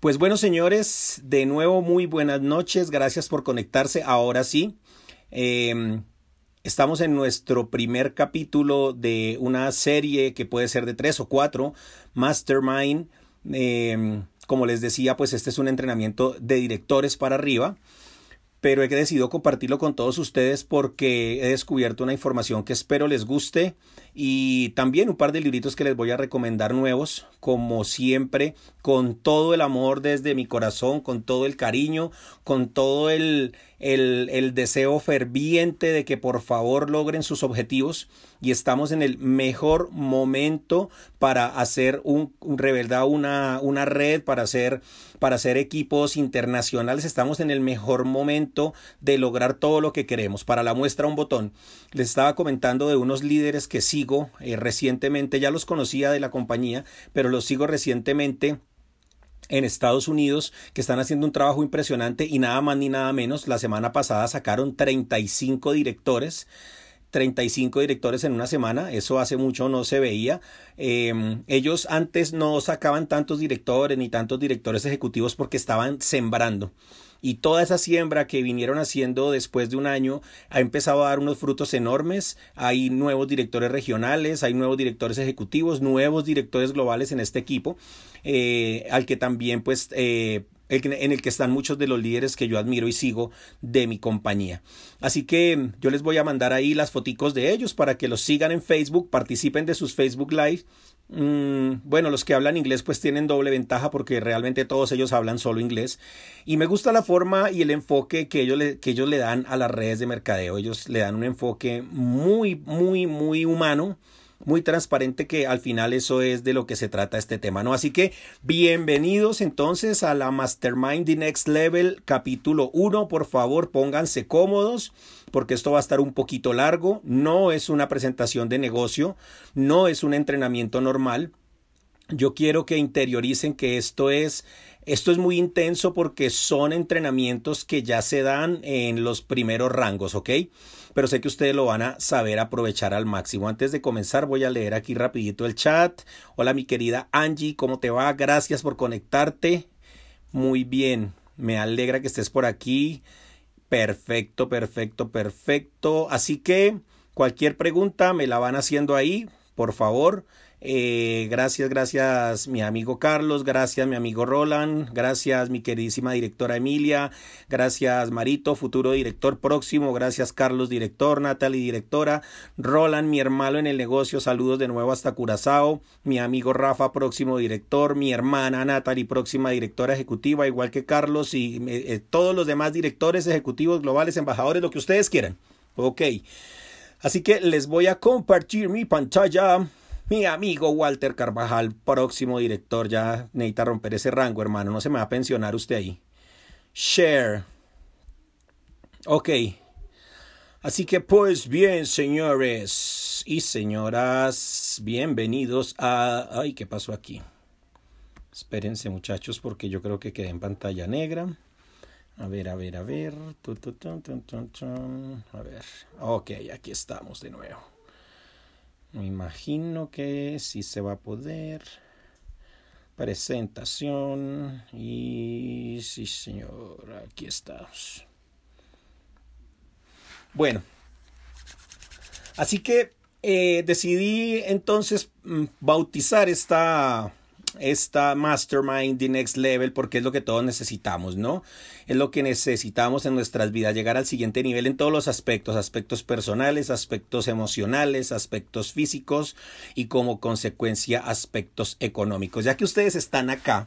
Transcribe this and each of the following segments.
Pues bueno, señores, de nuevo muy buenas noches. Gracias por conectarse. Ahora sí, em, estamos en nuestro primer capítulo de una serie que puede ser de tres o cuatro, Mastermind. Em, como les decía, pues este es un entrenamiento de directores para arriba pero he decidido compartirlo con todos ustedes porque he descubierto una información que espero les guste y también un par de libritos que les voy a recomendar nuevos, como siempre, con todo el amor desde mi corazón, con todo el cariño, con todo el, el, el deseo ferviente de que por favor logren sus objetivos y estamos en el mejor momento para hacer un, un una, una red, para hacer, para hacer equipos internacionales. Estamos en el mejor momento de lograr todo lo que queremos. Para la muestra un botón. Les estaba comentando de unos líderes que sigo eh, recientemente, ya los conocía de la compañía, pero los sigo recientemente en Estados Unidos que están haciendo un trabajo impresionante y nada más ni nada menos. La semana pasada sacaron 35 directores 35 directores en una semana, eso hace mucho no se veía. Em, ellos antes no sacaban tantos directores ni tantos directores ejecutivos porque estaban sembrando. Y toda esa siembra que vinieron haciendo después de un año ha empezado a dar unos frutos enormes. Hay nuevos directores regionales, hay nuevos directores ejecutivos, nuevos directores globales en este equipo, eh, al que también pues eh, en el que están muchos de los líderes que yo admiro y sigo de mi compañía. Así que yo les voy a mandar ahí las foticos de ellos para que los sigan en Facebook, participen de sus Facebook Live. Mm, bueno, los que hablan inglés pues tienen doble ventaja porque realmente todos ellos hablan solo inglés. Y me gusta la forma y el enfoque que ellos, le, que ellos le dan a las redes de mercadeo. Ellos le dan un enfoque muy, muy, muy humano muy transparente que al final eso es de lo que se trata este tema, ¿no? Así que bienvenidos entonces a la Mastermind The Next Level capítulo 1, por favor pónganse cómodos porque esto va a estar un poquito largo, no es una presentación de negocio, no es un entrenamiento normal. Yo quiero que interioricen que esto es esto es muy intenso porque son entrenamientos que ya se dan en los primeros rangos, ¿ok? pero sé que ustedes lo van a saber aprovechar al máximo. Antes de comenzar voy a leer aquí rapidito el chat. Hola mi querida Angie, ¿cómo te va? Gracias por conectarte. Muy bien, me alegra que estés por aquí. Perfecto, perfecto, perfecto. Así que cualquier pregunta me la van haciendo ahí, por favor. Eh, gracias, gracias mi amigo Carlos, gracias mi amigo Roland, gracias mi queridísima directora Emilia, gracias Marito, futuro director próximo, gracias Carlos, director, Natalie, directora, Roland, mi hermano en el negocio, saludos de nuevo hasta Curazao, mi amigo Rafa, próximo director, mi hermana Natalie, próxima directora ejecutiva, igual que Carlos y eh, todos los demás directores ejecutivos globales, embajadores, lo que ustedes quieran. Ok. Así que les voy a compartir mi pantalla mi amigo Walter Carvajal, próximo director, ya necesita romper ese rango, hermano. No se me va a pensionar usted ahí. Share. Ok. Así que pues bien, señores y señoras, bienvenidos a... Ay, ¿qué pasó aquí? Espérense muchachos porque yo creo que quedé en pantalla negra. A ver, a ver, a ver. A ver. Ok, aquí estamos de nuevo. Me imagino que sí se va a poder. Presentación. Y sí, señor, aquí estamos. Bueno. Así que eh, decidí entonces mm, bautizar esta esta mastermind the next level porque es lo que todos necesitamos, ¿no? Es lo que necesitamos en nuestras vidas, llegar al siguiente nivel en todos los aspectos, aspectos personales, aspectos emocionales, aspectos físicos y como consecuencia aspectos económicos. Ya que ustedes están acá,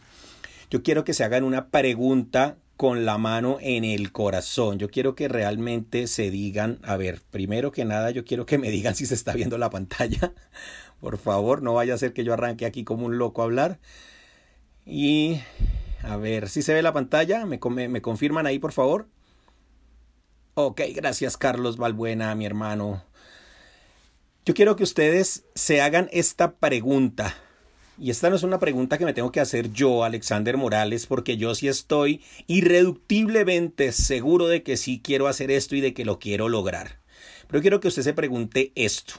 yo quiero que se hagan una pregunta con la mano en el corazón. Yo quiero que realmente se digan, a ver, primero que nada, yo quiero que me digan si se está viendo la pantalla. Por favor, no vaya a ser que yo arranque aquí como un loco a hablar. Y a ver si se ve la pantalla. ¿Me, me, confirman ahí, por favor? Ok, gracias Carlos Balbuena, mi hermano. Yo quiero que ustedes se hagan esta pregunta. Y esta no es una pregunta que me tengo que hacer yo, Alexander Morales, porque yo sí estoy irreductiblemente seguro de que sí quiero hacer esto y de que lo quiero lograr. Pero quiero que usted se pregunte esto.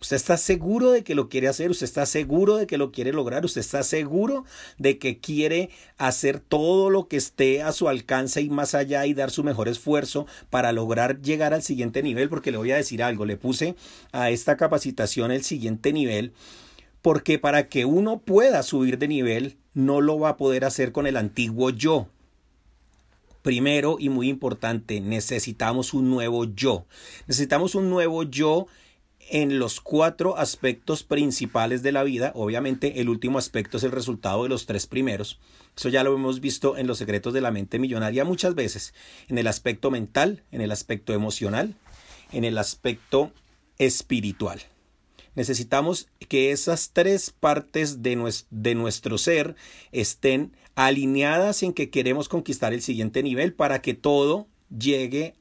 Usted está seguro de que lo quiere hacer, usted está seguro de que lo quiere lograr, usted está seguro de que quiere hacer todo lo que esté a su alcance y más allá y dar su mejor esfuerzo para lograr llegar al siguiente nivel, porque le voy a decir algo, le puse a esta capacitación el siguiente nivel, porque para que uno pueda subir de nivel, no lo va a poder hacer con el antiguo yo, Primero y muy importante, necesitamos un nuevo yo. Necesitamos un nuevo yo en los cuatro aspectos principales de la vida. Obviamente el último aspecto es el resultado de los tres primeros. Eso ya lo hemos visto en los secretos de la mente millonaria muchas veces. En el aspecto mental, en el aspecto emocional, en el aspecto espiritual. Necesitamos que esas tres partes de de nuestro ser estén alineadas en que queremos conquistar el siguiente nivel para que todo llegue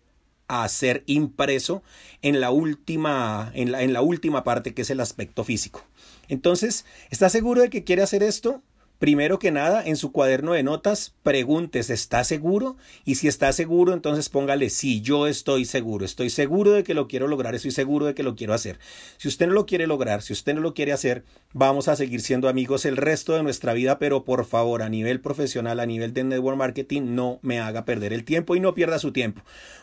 a ser impreso en la última, en la, en la última parte que es el aspecto físico. Entonces, ¿está seguro de que quiere hacer esto? Primero que nada, en su cuaderno de notas, preguntes, ¿está seguro? Y si está seguro, entonces póngale, sí, yo estoy seguro, estoy seguro de que lo quiero lograr, estoy seguro de que lo quiero hacer. Si usted no lo quiere lograr, si usted no lo quiere hacer, vamos a seguir siendo amigos el resto de nuestra vida, pero por favor, a nivel profesional, a nivel de network marketing, no me haga perder el tiempo y no pierda su tiempo.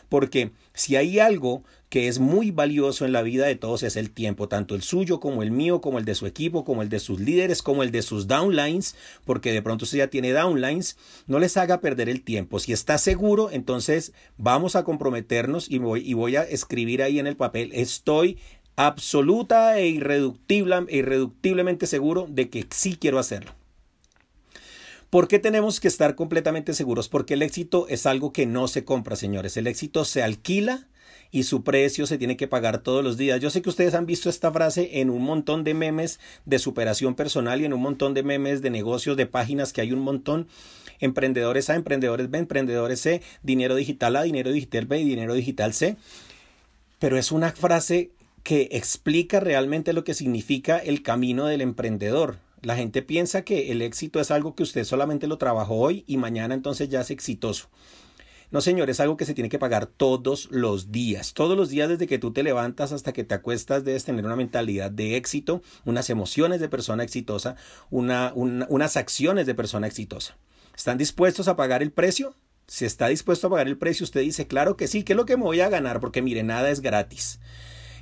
Porque si hay algo que es muy valioso en la vida de todos es el tiempo, tanto el suyo como el mío, como el de su equipo, como el de sus líderes, como el de sus downlines, porque de pronto usted ya tiene downlines, no les haga perder el tiempo. Si está seguro, entonces vamos a comprometernos y voy, y voy a escribir ahí en el papel, estoy absoluta e irreductible, irreductiblemente seguro de que sí quiero hacerlo. ¿Por qué tenemos que estar completamente seguros? Porque el éxito es algo que no se compra, señores. El éxito se alquila y su precio se tiene que pagar todos los días. Yo sé que ustedes han visto esta frase en un montón de memes de superación personal y en un montón de memes de negocios, de páginas que hay un montón. Emprendedores A, emprendedores B, emprendedores C, dinero digital A, dinero digital B y dinero digital C. Pero es una frase que explica realmente lo que significa el camino del emprendedor. La gente piensa que el éxito es algo que usted solamente lo trabajó hoy y mañana entonces ya es exitoso. No, señor, es algo que se tiene que pagar todos los días. Todos los días desde que tú te levantas hasta que te acuestas debes tener una mentalidad de éxito, unas emociones de persona exitosa, una, unas acciones de persona exitosa. ¿Están dispuestos a pagar el precio? Si está dispuesto a pagar el precio, usted dice, claro que sí, ¿qué es lo que me voy a ganar? Porque mire, nada es gratis.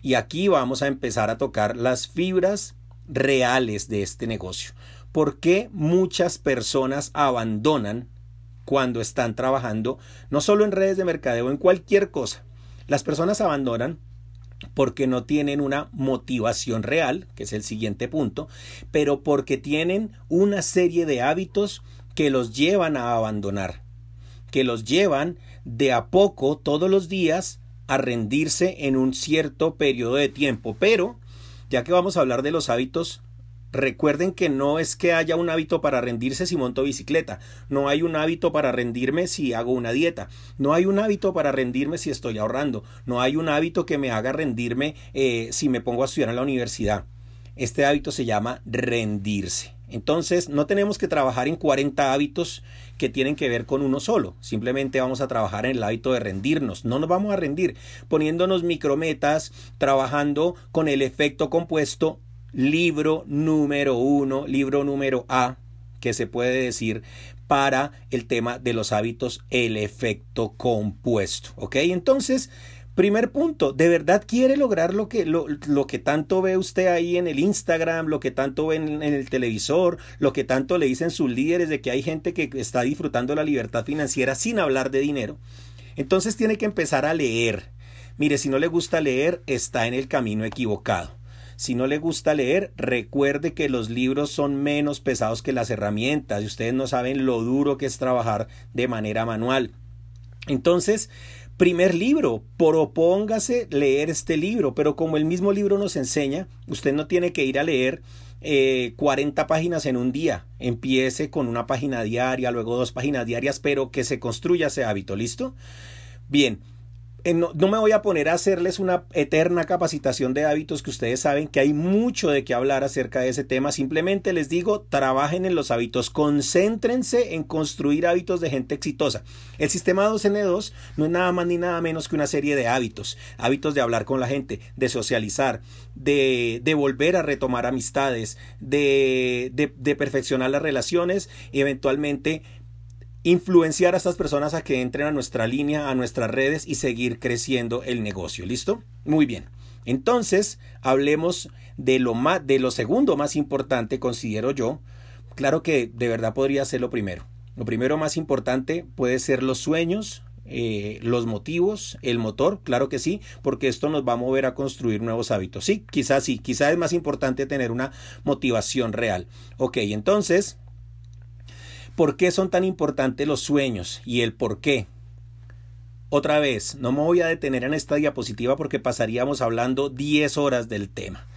Y aquí vamos a empezar a tocar las fibras reales de este negocio. ¿Por qué muchas personas abandonan cuando están trabajando, no solo en redes de mercadeo, en cualquier cosa. Las personas abandonan porque no tienen una motivación real, que es el siguiente punto, pero porque tienen una serie de hábitos que los llevan a abandonar, que los llevan de a poco todos los días a rendirse en un cierto periodo de tiempo. Pero, ya que vamos a hablar de los hábitos, Recuerden que no es que haya un hábito para rendirse si monto bicicleta, no hay un hábito para rendirme si hago una dieta, no hay un hábito para rendirme si estoy ahorrando, no hay un hábito que me haga rendirme eh, si me pongo a estudiar en la universidad. Este hábito se llama rendirse. Entonces, no tenemos que trabajar en 40 hábitos que tienen que ver con uno solo. Simplemente vamos a trabajar en el hábito de rendirnos. No nos vamos a rendir poniéndonos micrometas, trabajando con el efecto compuesto libro número uno, libro número A, que se puede decir para el tema de los hábitos, el efecto compuesto. ¿Ok? Entonces, primer punto, ¿de verdad quiere lograr lo que, lo, que tanto ve usted ahí en el Instagram, lo que tanto ve en, en, el televisor, lo que tanto le dicen sus líderes de que hay gente que está disfrutando la libertad financiera sin hablar de dinero? Entonces tiene que empezar a leer. Mire, si no le gusta leer, está en el camino equivocado. Si no le gusta leer, recuerde que los libros son menos pesados que las herramientas y ustedes no saben lo duro que es trabajar de manera manual. Entonces, primer libro, propóngase leer este libro, pero como el mismo libro nos enseña, usted no tiene que ir a leer eh, 40 páginas en un día. Empiece con una página diaria, luego dos páginas diarias, pero que se construya ese hábito, ¿listo? Bien, eh, no, me voy a poner a hacerles una eterna capacitación de hábitos que ustedes saben que hay mucho de qué hablar acerca de ese tema. Simplemente les digo, trabajen en los hábitos, concéntrense en construir hábitos de gente exitosa. El sistema 2N2 no es nada más ni nada menos que una serie de hábitos. Hábitos de hablar con la gente, de socializar, de, volver a retomar amistades, de, de, de perfeccionar las relaciones y eventualmente influenciar a estas personas a que entren a nuestra línea, a nuestras redes y seguir creciendo el negocio. ¿Listo? Muy bien. Entonces, hablemos de lo más, de lo segundo más importante, considero yo. Claro que de verdad podría ser lo primero. Lo primero más importante puede ser los sueños, eh, los motivos, el motor, claro que sí, porque esto nos va a mover a construir nuevos hábitos. Sí, quizás sí, quizás es más importante tener una motivación real. Ok, entonces, ¿Por qué son tan importantes los sueños y el por qué? Otra vez, no me voy a detener en esta diapositiva porque pasaríamos hablando 10 horas del tema.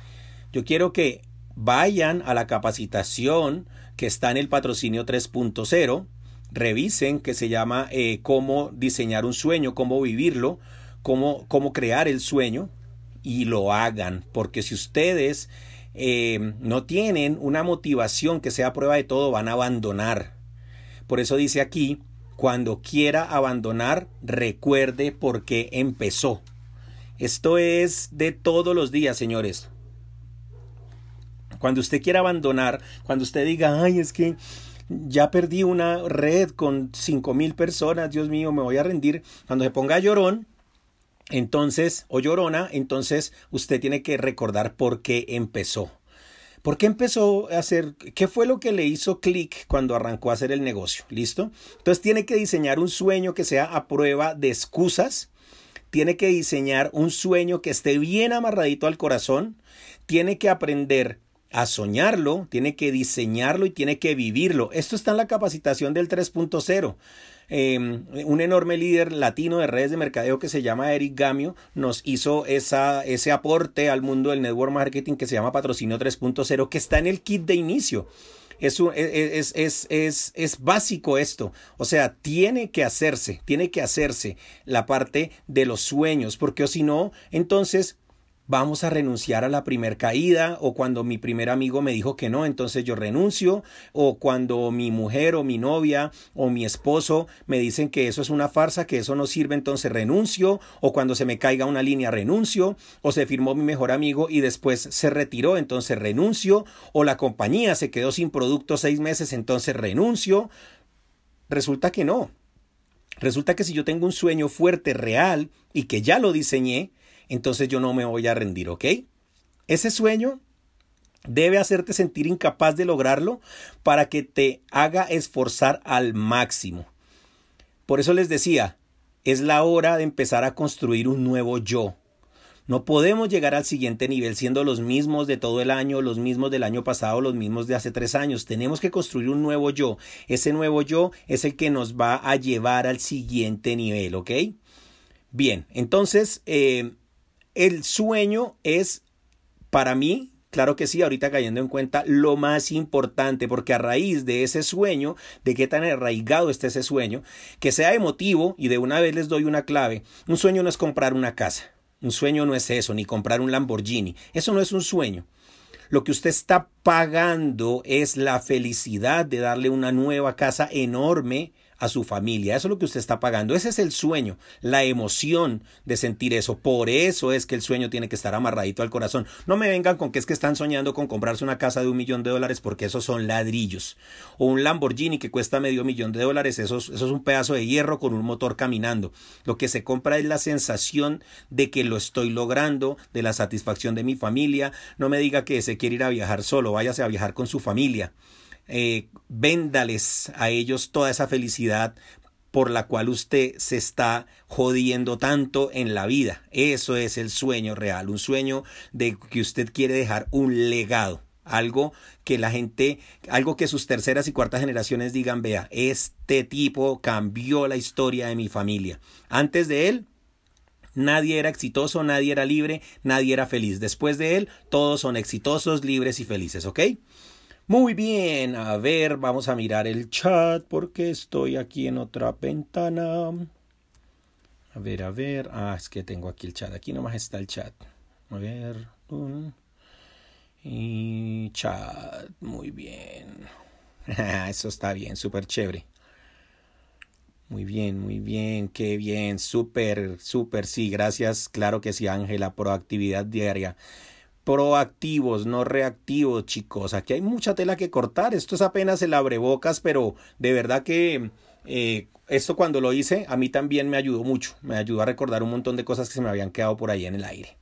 Yo quiero que vayan a la capacitación que está en el patrocinio 3.0, revisen que se llama eh, cómo diseñar un sueño, cómo vivirlo, cómo, cómo crear el sueño y lo hagan, porque si ustedes eh, no tienen una motivación que sea prueba de todo, van a abandonar. Por eso dice aquí, cuando quiera abandonar, recuerde por qué empezó. Esto es de todos los días, señores. Cuando usted quiera abandonar, cuando usted diga, ay, es que ya perdí una red con cinco mil personas, Dios mío, me voy a rendir. Cuando se ponga llorón, entonces, o llorona, entonces usted tiene que recordar por qué empezó. ¿Por qué empezó a hacer? ¿Qué fue lo que le hizo clic cuando arrancó a hacer el negocio? ¿Listo? Entonces tiene que diseñar un sueño que sea a prueba de excusas. Tiene que diseñar un sueño que esté bien amarradito al corazón. Tiene que aprender a soñarlo, tiene que diseñarlo y tiene que vivirlo. Esto está en la capacitación del 3.0. Em, un enorme líder latino de redes de mercadeo que se llama Eric Gamio nos hizo ese aporte al mundo del network marketing que se llama Patrocinio 3.0 que está en el kit de inicio. Es, e, e, es, es, es, es, básico esto. O sea, tiene que hacerse, tiene que hacerse la parte de los sueños, porque si no, entonces vamos a renunciar a la primer caída o cuando mi primer amigo me dijo que no, entonces yo renuncio o cuando mi mujer o mi novia o mi esposo me dicen que eso es una farsa, que eso no sirve, entonces renuncio o cuando se me caiga una línea renuncio o se firmó mi mejor amigo y después se retiró, entonces renuncio o la compañía se quedó sin producto seis meses, entonces renuncio. Resulta que no. Resulta que si yo tengo un sueño fuerte, real y que ya lo diseñé, entonces yo no me voy a rendir, ¿ok? Ese sueño debe hacerte sentir incapaz de lograrlo para que te haga esforzar al máximo. Por eso les decía, es la hora de empezar a construir un nuevo yo. No podemos llegar al siguiente nivel siendo los mismos de todo el año, los mismos del año pasado, los mismos de hace tres años. Tenemos que construir un nuevo yo. Ese nuevo yo es el que nos va a llevar al siguiente nivel, ¿ok? Bien, entonces, eh, el sueño es, para mí, Claro que sí, ahorita cayendo en cuenta lo más importante, porque a raíz de ese sueño, de qué tan arraigado está ese sueño, que sea emotivo, y de una vez les doy una clave, un sueño no es comprar una casa, un sueño no es eso, ni comprar un Lamborghini, eso no es un sueño. Lo que usted está pagando es la felicidad de darle una nueva casa enorme a su familia. Eso es lo que usted está pagando. Ese es el sueño, la emoción de sentir eso. Por eso es que el sueño tiene que estar amarradito al corazón. No me vengan con que es que están soñando con comprarse una casa de un millón de dólares porque esos son ladrillos. O un Lamborghini que cuesta medio millón de dólares. Eso, eso es un pedazo de hierro con un motor caminando. Lo que se compra es la sensación de que lo estoy logrando, de la satisfacción de mi familia. No me diga que se quiere ir a viajar solo, váyase a viajar con su familia eh, véndales a ellos toda esa felicidad por la cual usted se está jodiendo tanto en la vida. Eso es el sueño real, un sueño de que usted quiere dejar un legado, algo que la gente, algo que sus terceras y cuartas generaciones digan, vea, este tipo cambió la historia de mi familia. Antes de él, Nadie era exitoso, nadie era libre, nadie era feliz. Después de él, todos son exitosos, libres y felices, ¿ok? Muy bien, a ver, vamos a mirar el chat porque estoy aquí en otra ventana. A ver, a ver. Ah, es que tengo aquí el chat. Aquí nomás está el chat. A ver. Y chat. Muy bien. Eso está bien, súper chévere. Muy bien, muy bien, qué bien, súper, súper, sí, gracias, claro que sí, Ángela, proactividad diaria. Proactivos, no reactivos, chicos. Aquí hay mucha tela que cortar. Esto es apenas el abrebocas, pero de verdad que eh, esto cuando lo hice a mí también me ayudó mucho. Me ayudó a recordar un montón de cosas que se me habían quedado por ahí en el aire.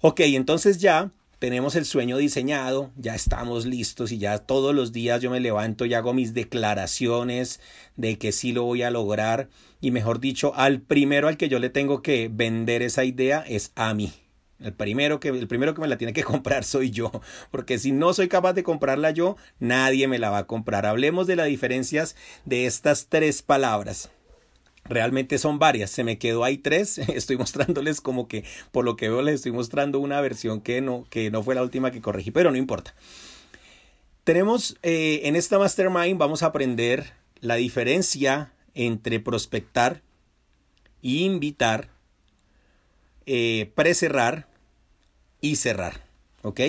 Ok, entonces ya tenemos el sueño diseñado, ya estamos listos y ya todos los días yo me levanto y hago mis declaraciones de que sí lo voy a lograr y mejor dicho, al primero al que yo le tengo que vender esa idea es a mí. El primero, que, el primero que me la tiene que comprar soy yo, porque si no soy capaz de comprarla yo, nadie me la va a comprar. Hablemos de las diferencias de estas tres palabras. Realmente son varias, se me quedó ahí tres, estoy mostrándoles como que por lo que veo les estoy mostrando una versión que no, que no fue la última que corregí, pero no importa. Tenemos eh, en esta mastermind vamos a aprender la diferencia entre prospectar invitar, eh, precerrar y cerrar, ¿ok?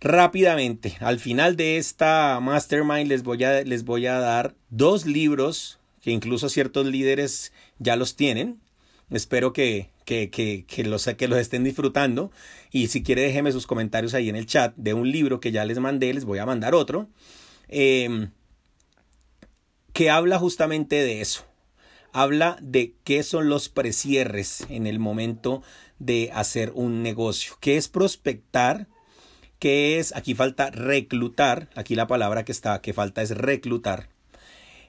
Rápidamente, al final de esta mastermind les voy a, les voy a dar dos libros que incluso ciertos líderes ya los tienen. Espero que, que, que, que, los, que los estén disfrutando. Y si quiere, déjeme sus comentarios ahí en el chat de un libro que ya les mandé, les voy a mandar otro. Em, que habla justamente de eso. Habla de qué son los precierres en el momento de hacer un negocio. ¿Qué es prospectar? ¿Qué es? Aquí falta reclutar. Aquí la palabra que está, que falta es reclutar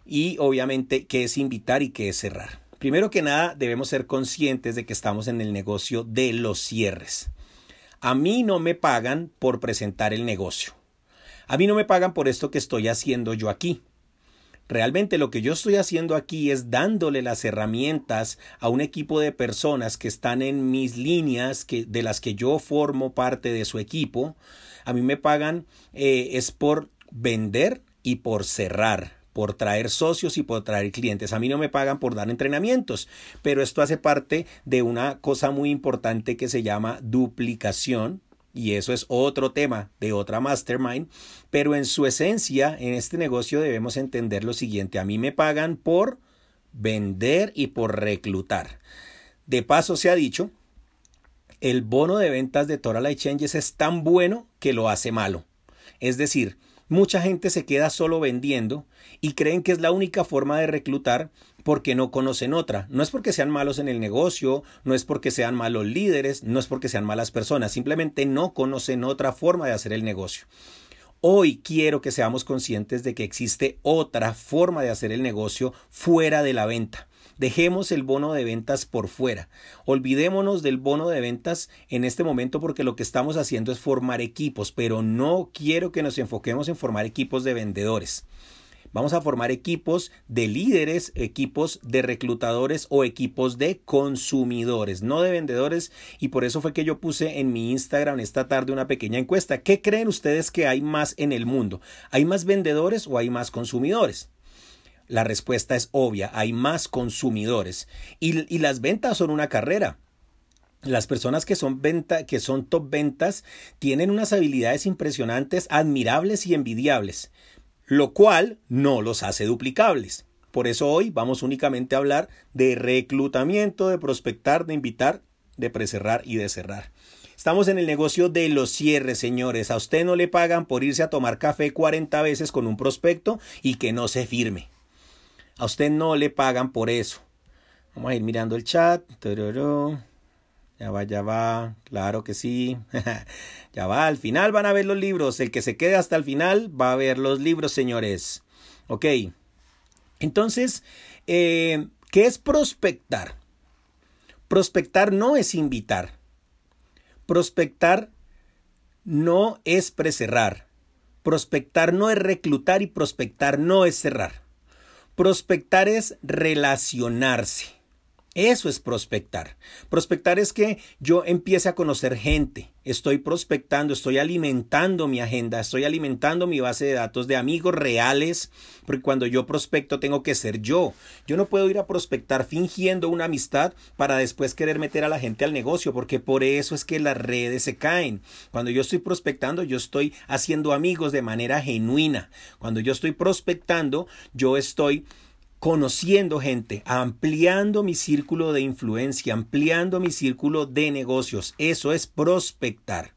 y obviamente qué es invitar y qué es cerrar. Primero que nada, debemos ser conscientes de que estamos en el negocio de los cierres. A mí no me pagan por presentar el negocio. A mí no me pagan por esto que estoy haciendo yo aquí. Realmente lo que yo estoy haciendo aquí es dándole las herramientas a un equipo de personas que están en mis líneas, que, de las que yo formo parte de su equipo. A mí me pagan eh, es por vender y por cerrar por traer socios y por traer clientes. A mí no me pagan por dar entrenamientos, pero esto hace parte de una cosa muy importante que se llama duplicación. Y eso es otro tema de otra mastermind, pero en su esencia, en este negocio debemos entender lo siguiente, a mí me pagan por vender y por reclutar. De paso se ha dicho, el bono de ventas de Toral Exchanges es tan bueno que lo hace malo. Es decir, Mucha gente se queda solo vendiendo y creen que es la única forma de reclutar porque no conocen otra. No es porque sean malos en el negocio, no es porque sean malos líderes, no es porque sean malas personas, simplemente no conocen otra forma de hacer el negocio. Hoy quiero que seamos conscientes de que existe otra forma de hacer el negocio fuera de la venta. Dejemos el bono de ventas por fuera. Olvidémonos del bono de ventas en este momento porque lo que estamos haciendo es formar equipos, pero no quiero que nos enfoquemos en formar equipos de vendedores. Vamos a formar equipos de líderes, equipos de reclutadores o equipos de consumidores, no de vendedores. Y por eso fue que yo puse en mi Instagram esta tarde una pequeña encuesta. ¿Qué creen ustedes que hay más en el mundo? ¿Hay más vendedores o hay más consumidores? La respuesta es obvia, hay más consumidores y, las ventas son una carrera. Las personas que son venta, que son top ventas, tienen unas habilidades impresionantes, admirables y envidiables, lo cual no los hace duplicables. Por eso hoy vamos únicamente a hablar de reclutamiento, de prospectar, de invitar, de precerrar y de cerrar. Estamos en el negocio de los cierres, señores. A usted no le pagan por irse a tomar café 40 veces con un prospecto y que no se firme. A usted no le pagan por eso. Vamos a ir mirando el chat. Ya va, ya va. Claro que sí. ya va. Al final van a ver los libros. El que se quede hasta el final va a ver los libros, señores. Ok. Entonces, eh, ¿qué es prospectar? Prospectar no es invitar. Prospectar no es precerrar. Prospectar no es reclutar y prospectar no es cerrar. Prospectar es relacionarse. Eso es prospectar. Prospectar es que yo empiece a conocer gente. Estoy prospectando, estoy alimentando mi agenda, estoy alimentando mi base de datos de amigos reales, porque cuando yo prospecto tengo que ser yo. Yo no puedo ir a prospectar fingiendo una amistad para después querer meter a la gente al negocio, porque por eso es que las redes se caen. Cuando yo estoy prospectando, yo estoy haciendo amigos de manera genuina. Cuando yo estoy prospectando, yo estoy conociendo gente, ampliando mi círculo de influencia, ampliando mi círculo de negocios. Eso es prospectar.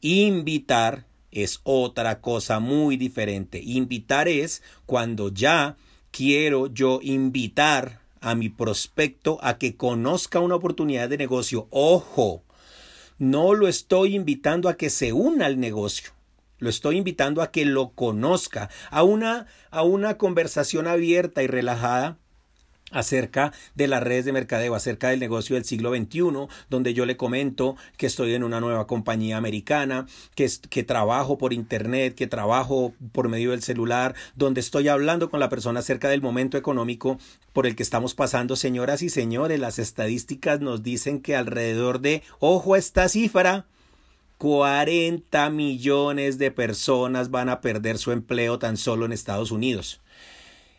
Invitar es otra cosa muy diferente. Invitar es cuando ya quiero yo invitar a mi prospecto a que conozca una oportunidad de negocio. Ojo, no lo estoy invitando a que se una al negocio. Lo estoy invitando a que lo conozca, a una, a una conversación abierta y relajada acerca de las redes de mercadeo, acerca del negocio del siglo XXI, donde yo le comento que estoy en una nueva compañía americana, que, que trabajo por internet, que trabajo por medio del celular, donde estoy hablando con la persona acerca del momento económico por el que estamos pasando. Señoras y señores, las estadísticas nos dicen que alrededor de, ojo a esta cifra, 40 millones de personas van a perder su empleo tan solo en Estados Unidos.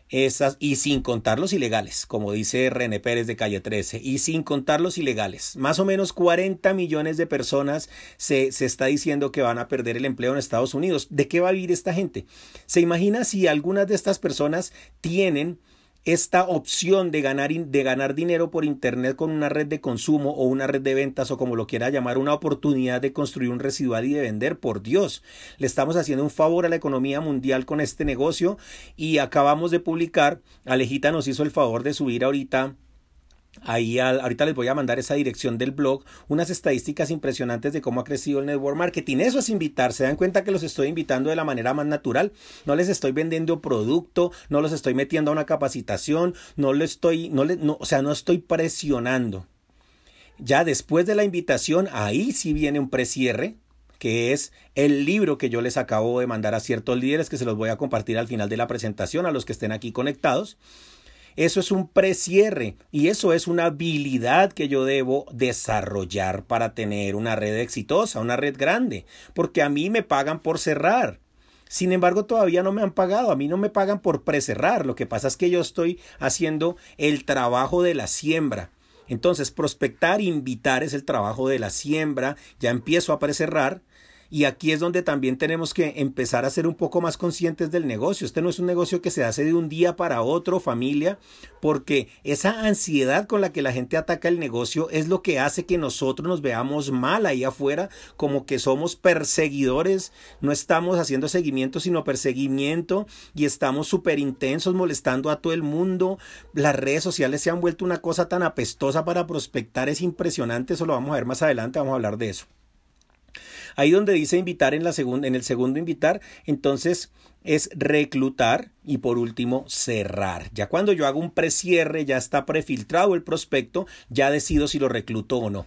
Esas, y sin contar los ilegales, como dice René Pérez de Calle 13, y sin contar los ilegales. Más o menos 40 millones de personas se, se está diciendo que van a perder el empleo en Estados Unidos. ¿De qué va a vivir esta gente? ¿Se imagina si algunas de estas personas tienen esta opción de ganar, de ganar dinero por Internet con una red de consumo o una red de ventas o como lo quiera llamar, una oportunidad de construir un residual y de vender, por Dios, le estamos haciendo un favor a la economía mundial con este negocio y acabamos de publicar, Alejita nos hizo el favor de subir ahorita Ahí ahorita les voy a mandar esa dirección del blog, unas estadísticas impresionantes de cómo ha crecido el network marketing. Eso es invitar, se dan cuenta que los estoy invitando de la manera más natural. No les estoy vendiendo producto, no los estoy metiendo a una capacitación, no le estoy, no no, o sea, no estoy presionando. Ya después de la invitación, ahí sí viene un precierre, que es el libro que yo les acabo de mandar a ciertos líderes que se los voy a compartir al final de la presentación a los que estén aquí conectados. Eso es un precierre y eso es una habilidad que yo debo desarrollar para tener una red exitosa, una red grande, porque a mí me pagan por cerrar. Sin embargo, todavía no me han pagado, a mí no me pagan por precerrar, lo que pasa es que yo estoy haciendo el trabajo de la siembra. Entonces, prospectar, invitar es el trabajo de la siembra, ya empiezo a precerrar, y aquí es donde también tenemos que empezar a ser un poco más conscientes del negocio. Este no es un negocio que se hace de un día para otro, familia, porque esa ansiedad con la que la gente ataca el negocio es lo que hace que nosotros nos veamos mal ahí afuera, como que somos perseguidores, no estamos haciendo seguimiento, sino perseguimiento y estamos súper intensos molestando a todo el mundo. Las redes sociales se han vuelto una cosa tan apestosa para prospectar, es impresionante, eso lo vamos a ver más adelante, vamos a hablar de eso. Ahí donde dice invitar en, la segunda, en el segundo invitar, entonces es reclutar y por último cerrar. Ya cuando yo hago un precierre, ya está prefiltrado el prospecto, ya decido si lo recluto o no.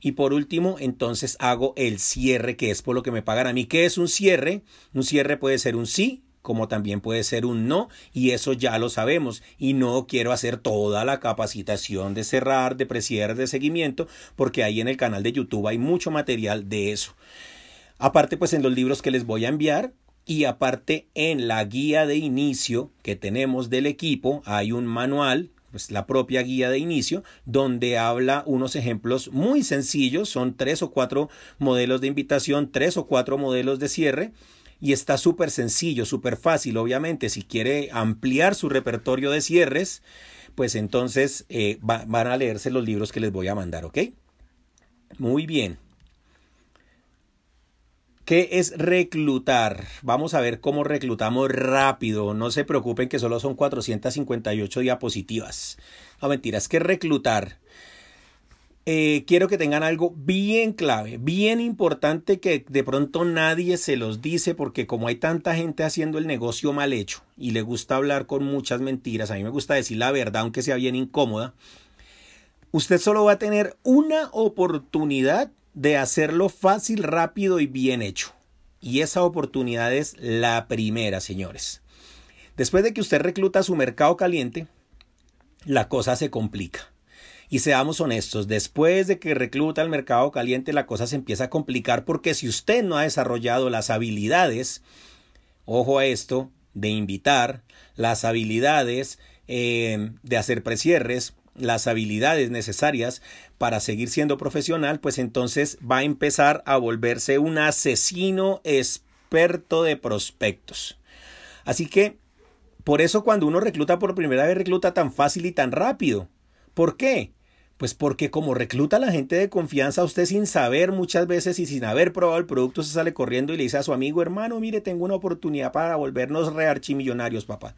Y por último, entonces hago el cierre, que es por lo que me pagan a mí. ¿Qué es un cierre? Un cierre puede ser un sí, como también puede ser un no, y eso ya lo sabemos. Y no quiero hacer toda la capacitación de cerrar, de preciar, de seguimiento, porque ahí en el canal de YouTube hay mucho material de eso. Aparte, pues en los libros que les voy a enviar, y aparte en la guía de inicio que tenemos del equipo, hay un manual pues la propia guía de inicio, donde habla unos ejemplos muy sencillos, son tres o cuatro modelos de invitación, tres o cuatro modelos de cierre, y está súper sencillo, súper fácil. Obviamente, si quiere ampliar su repertorio de cierres, pues entonces eh, van a leerse los libros que les voy a mandar, ¿ok? Muy bien. ¿Qué es reclutar? Vamos a ver cómo reclutamos rápido. No se preocupen que solo son 458 diapositivas. No mentiras, que reclutar eh, quiero que tengan algo bien clave, bien importante que de pronto nadie se los dice porque como hay tanta gente haciendo el negocio mal hecho y le gusta hablar con muchas mentiras, a mí me gusta decir la verdad aunque sea bien incómoda, usted solo va a tener una oportunidad de hacerlo fácil, rápido y bien hecho. Y esa oportunidad es la primera, señores. Después de que usted recluta su mercado caliente, la cosa se complica Y seamos honestos, después de que recluta al mercado caliente la cosa se empieza a complicar porque si usted no ha desarrollado las habilidades, ojo a esto, de invitar, las habilidades eh, de hacer precierres, las habilidades necesarias para seguir siendo profesional, pues entonces va a empezar a volverse un asesino experto de prospectos. Así que, por eso cuando uno recluta por primera vez, recluta tan fácil y tan rápido. ¿Por qué? Pues porque como recluta a la gente de confianza, usted sin saber muchas veces y sin haber probado el producto, se sale corriendo y le dice a su amigo, hermano, mire, tengo una oportunidad para volvernos rearchimillonarios, papá.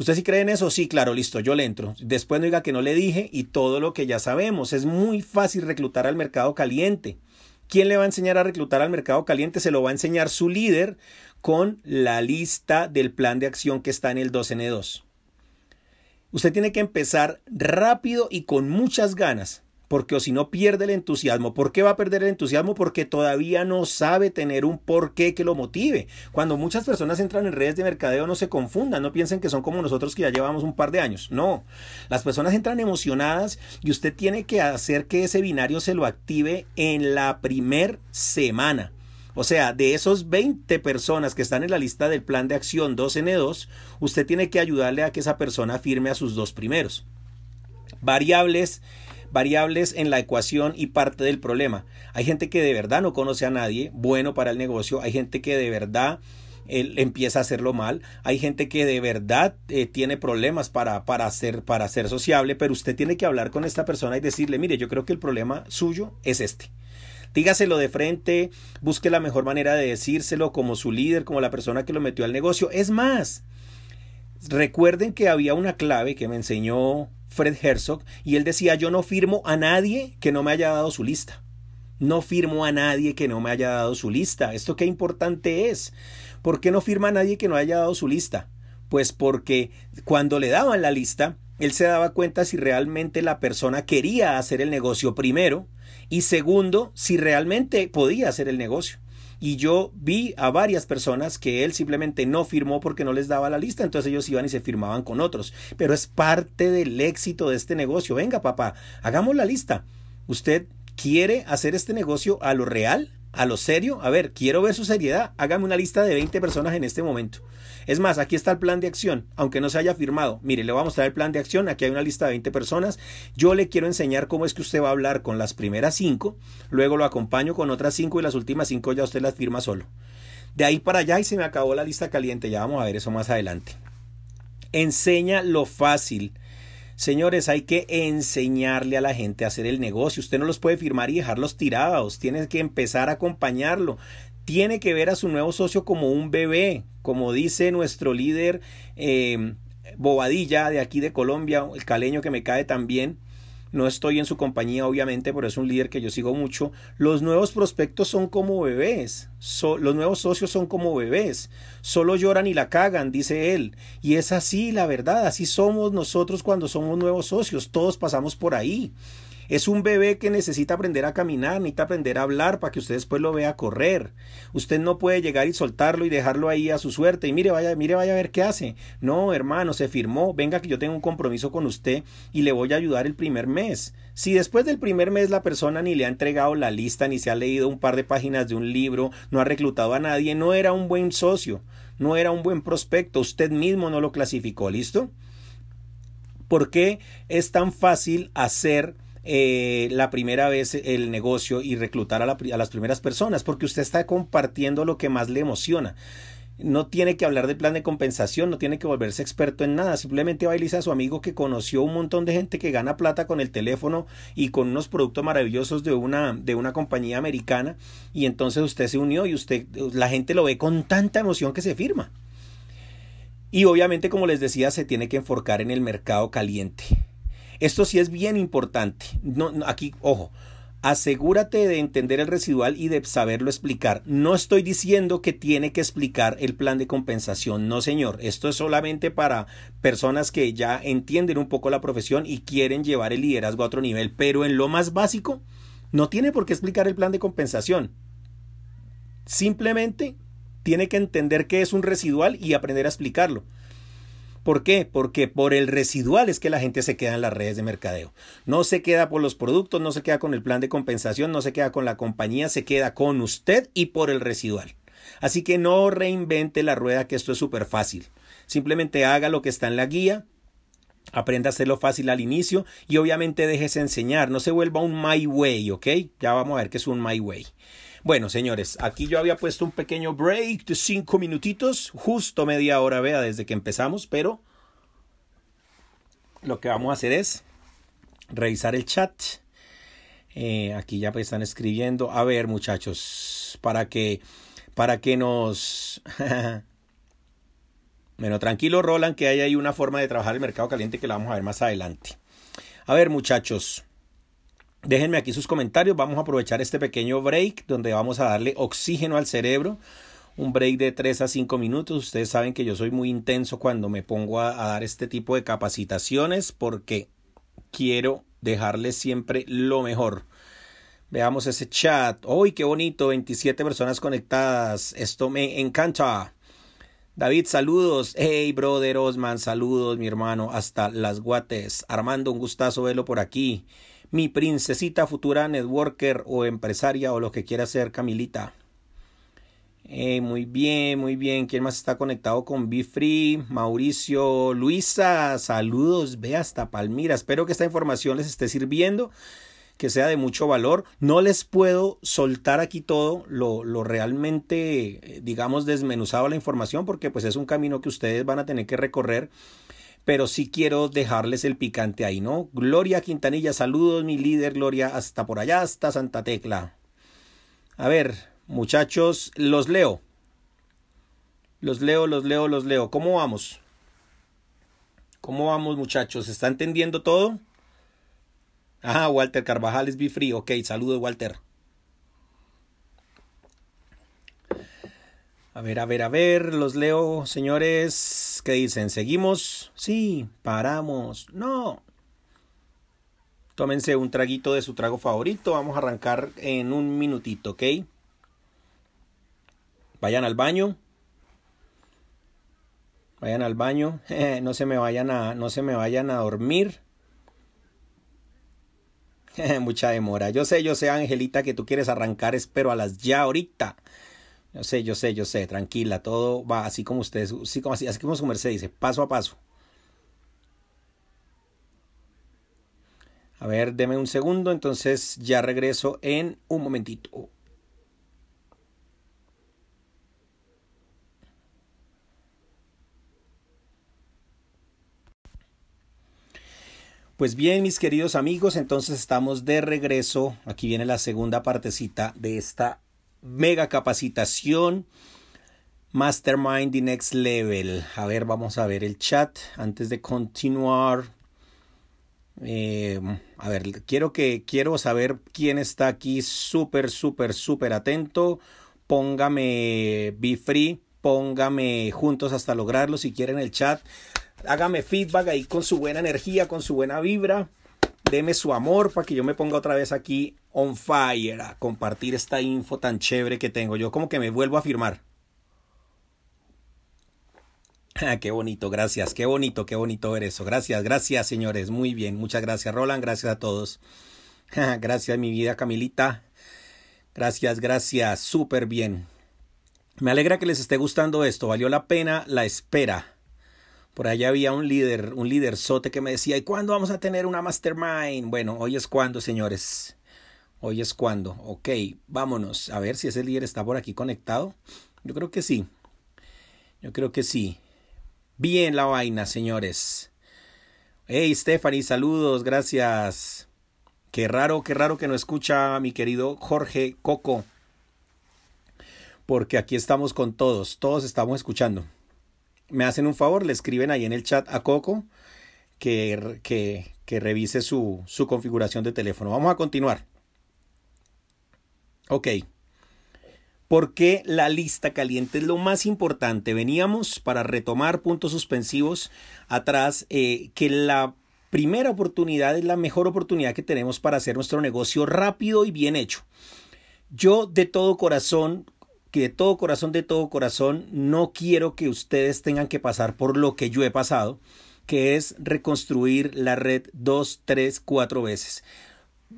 ¿Usted sí cree en eso? Sí, claro, listo, yo le entro. Después no diga que no le dije y todo lo que ya sabemos. Es muy fácil reclutar al mercado caliente. ¿Quién le va a enseñar a reclutar al mercado caliente? Se lo va a enseñar su líder con la lista del plan de acción que está en el 2N2. Usted tiene que empezar rápido y con muchas ganas, porque o si no pierde el entusiasmo. ¿Por qué va a perder el entusiasmo? Porque todavía no sabe tener un porqué que lo motive. Cuando muchas personas entran en redes de mercadeo no se confundan, no piensen que son como nosotros que ya llevamos un par de años. No, las personas entran emocionadas y usted tiene que hacer que ese binario se lo active en la primer semana. O sea, de esos 20 personas que están en la lista del plan de acción 2N2, usted tiene que ayudarle a que esa persona firme a sus dos primeros. Variables, variables en la ecuación y parte del problema. Hay gente que de verdad no conoce a nadie, bueno para el negocio. Hay gente que de verdad él empieza a hacerlo mal. Hay gente que de verdad eh, tiene problemas para, para, ser, para ser sociable, pero usted tiene que hablar con esta persona y decirle, mire, yo creo que el problema suyo es este. Dígaselo de frente, busque la mejor manera de decírselo como su líder, como la persona que lo metió al negocio. Es más, recuerden que había una clave que me enseñó Fred Herzog y él decía yo no firmo a nadie que no me haya dado su lista. No firmo a nadie que no me haya dado su lista. ¿Esto qué importante es? ¿Por qué no firma a nadie que no haya dado su lista? Pues porque cuando le daban la lista, él se daba cuenta si realmente la persona quería hacer el negocio primero y segundo, si realmente podía hacer el negocio. Y yo vi a varias personas que él simplemente no firmó porque no les daba la lista, entonces ellos iban y se firmaban con otros. Pero es parte del éxito de este negocio. Venga, papá, hagamos la lista. ¿Usted quiere hacer este negocio a lo real? ¿A lo serio? A ver, quiero ver su seriedad. Hágame una lista de 20 personas en este momento. Es más, aquí está el plan de acción, aunque no se haya firmado. Mire, le voy a mostrar el plan de acción. Aquí hay una lista de 20 personas. Yo le quiero enseñar cómo es que usted va a hablar con las primeras 5, luego lo acompaño con otras 5 y las últimas 5 ya usted las firma solo. De ahí para allá y se me acabó la lista caliente. Ya vamos a ver eso más adelante. Enseña lo fácil. Señores, hay que enseñarle a la gente a hacer el negocio. Usted no los puede firmar y dejarlos tirados. Tiene que empezar a acompañarlo tiene que ver a su nuevo socio como un bebé, como dice nuestro líder eh, Bobadilla de aquí de Colombia, el caleño que me cae también. No estoy en su compañía, obviamente, pero es un líder que yo sigo mucho. Los nuevos prospectos son como bebés. los nuevos socios son como bebés. Solo lloran y la cagan, dice él. Y es así, la verdad. Así somos nosotros cuando somos nuevos socios. Todos pasamos por ahí. Es un bebé que necesita aprender a caminar, necesita aprender a hablar para que usted después lo vea correr. Usted no puede llegar y soltarlo y dejarlo ahí a su suerte y mire, vaya, mire, vaya a ver qué hace. No, hermano, se firmó, venga que yo tengo un compromiso con usted y le voy a ayudar el primer mes. Si después del primer mes la persona ni le ha entregado la lista, ni se ha leído un par de páginas de un libro, no ha reclutado a nadie, no era un buen socio, no era un buen prospecto, usted mismo no lo clasificó, ¿listo? ¿Por qué es tan fácil hacer eh, la primera vez el negocio y reclutar a, las primeras personas, porque usted está compartiendo lo que más le emociona. No tiene que hablar del plan de compensación, no tiene que volverse experto en nada, simplemente va a su amigo que conoció un montón de gente que gana plata con el teléfono y con unos productos maravillosos de una, de una compañía americana y entonces usted se unió y usted, la gente lo ve con tanta emoción que se firma. Y obviamente, como les decía, se tiene que enfocar en el mercado caliente esto sí es bien importante. No, aquí, ojo, asegúrate de entender el residual y de saberlo explicar. No estoy diciendo que tiene que explicar el plan de compensación, no señor. Esto es solamente para personas que ya entienden un poco la profesión y quieren llevar el liderazgo a otro nivel, pero en lo más básico, no tiene por qué explicar el plan de compensación. Simplemente tiene que entender qué es un residual y aprender a explicarlo. ¿Por qué? Porque por el residual es que la gente se queda en las redes de mercadeo. No se queda por los productos, no se queda con el plan de compensación, no se queda con la compañía, se queda con usted y por el residual. Así que no reinvente la rueda, que esto es súper fácil. Simplemente haga lo que está en la guía, Aprenda a hacerlo fácil al inicio y obviamente déjese enseñar, no se vuelva un my way, ¿ok? Ya vamos a ver qué es un my way. Bueno, señores, aquí yo había puesto un pequeño break de cinco minutitos, justo media hora, vea, desde que empezamos, pero lo que vamos a hacer es revisar el chat. Eh, aquí ya pues están escribiendo. A ver, muchachos, para que, para que nos Bueno, tranquilo, Roland, que hay ahí una forma de trabajar el mercado caliente que la vamos a ver más adelante. A ver, muchachos, déjenme aquí sus comentarios. Vamos a aprovechar este pequeño break donde vamos a darle oxígeno al cerebro. Un break de 3 a 5 minutos. Ustedes saben que yo soy muy intenso cuando me pongo a, dar este tipo de capacitaciones porque quiero dejarles siempre lo mejor. Veamos ese chat. ¡Uy, qué bonito! 27 personas conectadas. Esto me encanta. David, saludos. Hey, brother Osman, saludos, mi hermano, hasta las guates. Armando, un gustazo verlo por aquí. Mi princesita futura networker o empresaria o lo que quiera ser, Camilita. Hey, muy bien, muy bien. ¿Quién más está conectado con Be Free? Mauricio, Luisa, saludos. Ve hasta Palmira. Espero que esta información les esté sirviendo que sea de mucho valor. No les puedo soltar aquí todo lo, lo realmente, eh, digamos, desmenuzado la información porque pues es un camino que ustedes van a tener que recorrer pero sí quiero dejarles el picante ahí, ¿no? Gloria Quintanilla, saludos, mi líder, Gloria, hasta por allá, hasta Santa Tecla. A ver, muchachos, los leo. Los leo, los leo, los leo. ¿Cómo vamos? ¿Cómo vamos, muchachos? ¿Está entendiendo todo? Ah, Walter Carvajal es Be Free. Ok, saludos, Walter. A ver, a ver, a ver, los leo, señores. ¿Qué dicen? ¿Seguimos? Sí, paramos. No. Tómense un traguito de su trago favorito. Vamos a arrancar en un minutito, ¿ok? Vayan al baño. Vayan al baño. no se me vayan a, no se me vayan a dormir. Mucha demora. Yo sé, yo sé, Angelita, que tú quieres arrancar, espero a las ya ahorita. Yo sé, yo sé, yo sé, tranquila, todo va así como ustedes, así como así, así como su merced dice, paso a paso. A ver, deme un segundo, entonces ya regreso en un momentito. Pues bien, mis queridos amigos, entonces estamos de regreso. Aquí viene la segunda partecita de esta mega capacitación Mastermind the Next Level. A ver, vamos a ver el chat antes de continuar. Eh, a ver, quiero que quiero saber quién está aquí súper, súper, súper atento. Póngame Be Free, póngame juntos hasta lograrlo si quieren el chat hágame feedback ahí con su buena energía, con su buena vibra. Deme su amor para que yo me ponga otra vez aquí on fire a compartir esta info tan chévere que tengo. Yo como que me vuelvo a firmar. Ah, qué bonito, gracias, qué bonito, qué bonito ver eso. Gracias, gracias, señores. Muy bien, muchas gracias, Roland. Gracias a todos. gracias, mi vida, Camilita. Gracias, gracias, súper bien. Me alegra que les esté gustando esto. Valió la pena la espera. Por allá había un líder, un líder sote que me decía, ¿y cuándo vamos a tener una mastermind? Bueno, hoy es cuando, señores. Hoy es cuando. Ok, vámonos. A ver si ese líder está por aquí conectado. Yo creo que sí. Yo creo que sí. Bien la vaina, señores. Hey, Stephanie, saludos, gracias. Qué raro, qué raro que no escucha a mi querido Jorge Coco. Porque aquí estamos con todos, todos estamos escuchando me hacen un favor, le escriben ahí en el chat a Coco que, que, revise su, su configuración de teléfono. Vamos a continuar. Ok. ¿Por qué la lista caliente es lo más importante? Veníamos para retomar puntos suspensivos atrás, eh, que la primera oportunidad es la mejor oportunidad que tenemos para hacer nuestro negocio rápido y bien hecho. Yo de todo corazón que de todo corazón, de todo corazón, no quiero que ustedes tengan que pasar por lo que yo he pasado, que es reconstruir la red dos, tres, cuatro veces.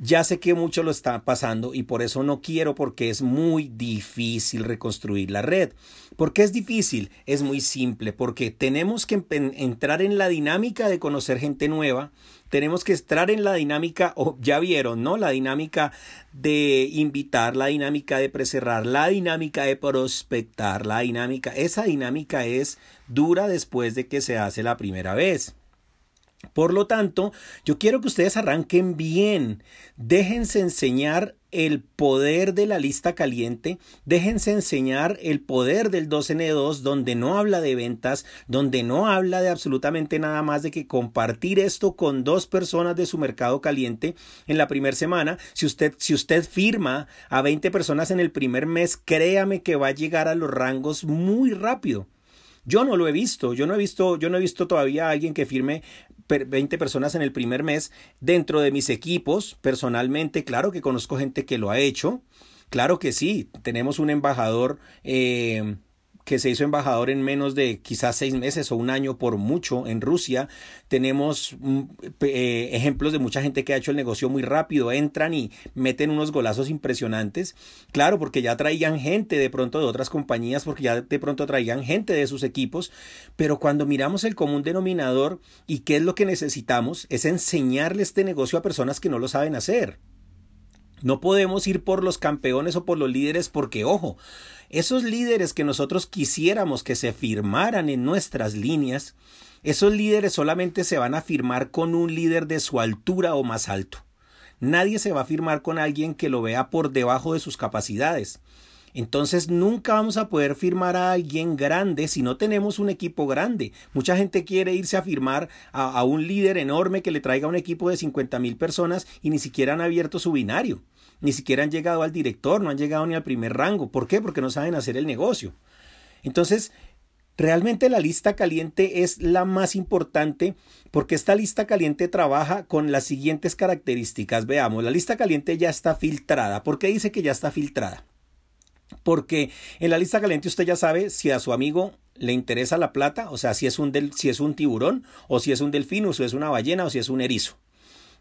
Ya sé que mucho lo está pasando y por eso no quiero porque es muy difícil reconstruir la red. ¿Por qué es difícil? Es muy simple, porque tenemos que entrar en la dinámica de conocer gente nueva, tenemos que entrar en la dinámica, o ya vieron, ¿no? La dinámica de invitar, la dinámica de preserrar, la dinámica de prospectar, la dinámica, esa dinámica es dura después de que se hace la primera vez. Por lo tanto, yo quiero que ustedes arranquen bien, déjense enseñar el poder de la lista caliente, déjense enseñar el poder del 2N2 donde no habla de ventas, donde no habla de absolutamente nada más de que compartir esto con dos personas de su mercado caliente en la primera semana. Si usted, si usted firma a 20 personas en el primer mes, créame que va a llegar a los rangos muy rápido. Yo no lo he visto, yo no he visto, yo no he visto todavía a alguien que firme 20 personas en el primer mes dentro de mis equipos. Personalmente, claro que conozco gente que lo ha hecho. Claro que sí, tenemos un embajador eh, que se hizo embajador en menos de quizás seis meses o un año por mucho en Rusia. Tenemos mm, eh, ejemplos de mucha gente que ha hecho el negocio muy rápido, entran y meten unos golazos impresionantes. Claro, porque ya traían gente de pronto de otras compañías, porque ya de pronto traían gente de sus equipos, pero cuando miramos el común denominador y qué es lo que necesitamos, es enseñarle este negocio a personas que no lo saben hacer. No podemos ir por los campeones o por los líderes porque, ojo, esos líderes que nosotros quisiéramos que se firmaran en nuestras líneas, esos líderes solamente se van a firmar con un líder de su altura o más alto. Nadie se va a firmar con alguien que lo vea por debajo de sus capacidades. Entonces nunca vamos a poder firmar a alguien grande si no tenemos un equipo grande. Mucha gente quiere irse a firmar a, un líder enorme que le traiga un equipo de 50 mil personas y ni siquiera han abierto su binario ni siquiera han llegado al director, no han llegado ni al primer rango. ¿Por qué? Porque no saben hacer el negocio. Entonces, realmente la lista caliente es la más importante porque esta lista caliente trabaja con las siguientes características. Veamos, la lista caliente ya está filtrada. ¿Por qué dice que ya está filtrada? Porque en la lista caliente usted ya sabe si a su amigo le interesa la plata, o sea, si es un, del, si es un tiburón, o si es un delfín, o si es una ballena, o si es un erizo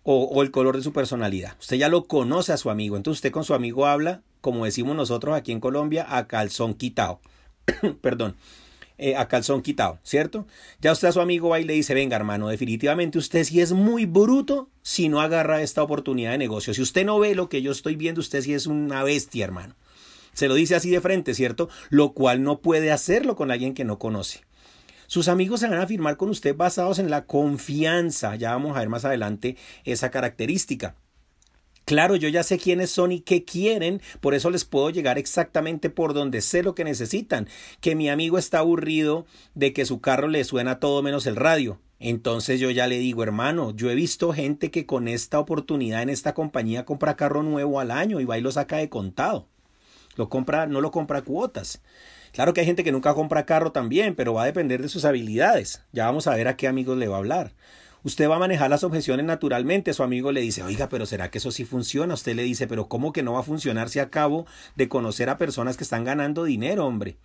o, el color de su personalidad. Usted ya lo conoce a su amigo, entonces usted con su amigo habla, como decimos nosotros aquí en Colombia, a calzón quitado. Perdón. Eh, a calzón quitado, ¿cierto? Ya usted a su amigo va y le dice, venga hermano, definitivamente usted sí es muy bruto si no agarra esta oportunidad de negocio. Si usted no ve lo que yo estoy viendo, usted sí es una bestia, hermano. Se lo dice así de frente, ¿cierto? Lo cual no puede hacerlo con alguien que no conoce. Sus amigos se van a firmar con usted basados en la confianza. Ya vamos a ver más adelante esa característica. Claro, yo ya sé quiénes son y qué quieren, por eso les puedo llegar exactamente por donde sé lo que necesitan. Que mi amigo está aburrido de que su carro le suena todo menos el radio. Entonces yo ya le digo, hermano, yo he visto gente que con esta oportunidad en esta compañía compra carro nuevo al año y va y lo saca de contado. Lo compra, no lo compra cuotas. Claro que hay gente que nunca compra carro también, pero va a depender de sus habilidades. Ya vamos a ver a qué amigos le va a hablar. Usted va a manejar las objeciones naturalmente. Su amigo le dice, oiga, pero ¿será que eso sí funciona? Usted le dice, pero ¿cómo que no va a funcionar si acabo de conocer a personas que están ganando dinero, hombre?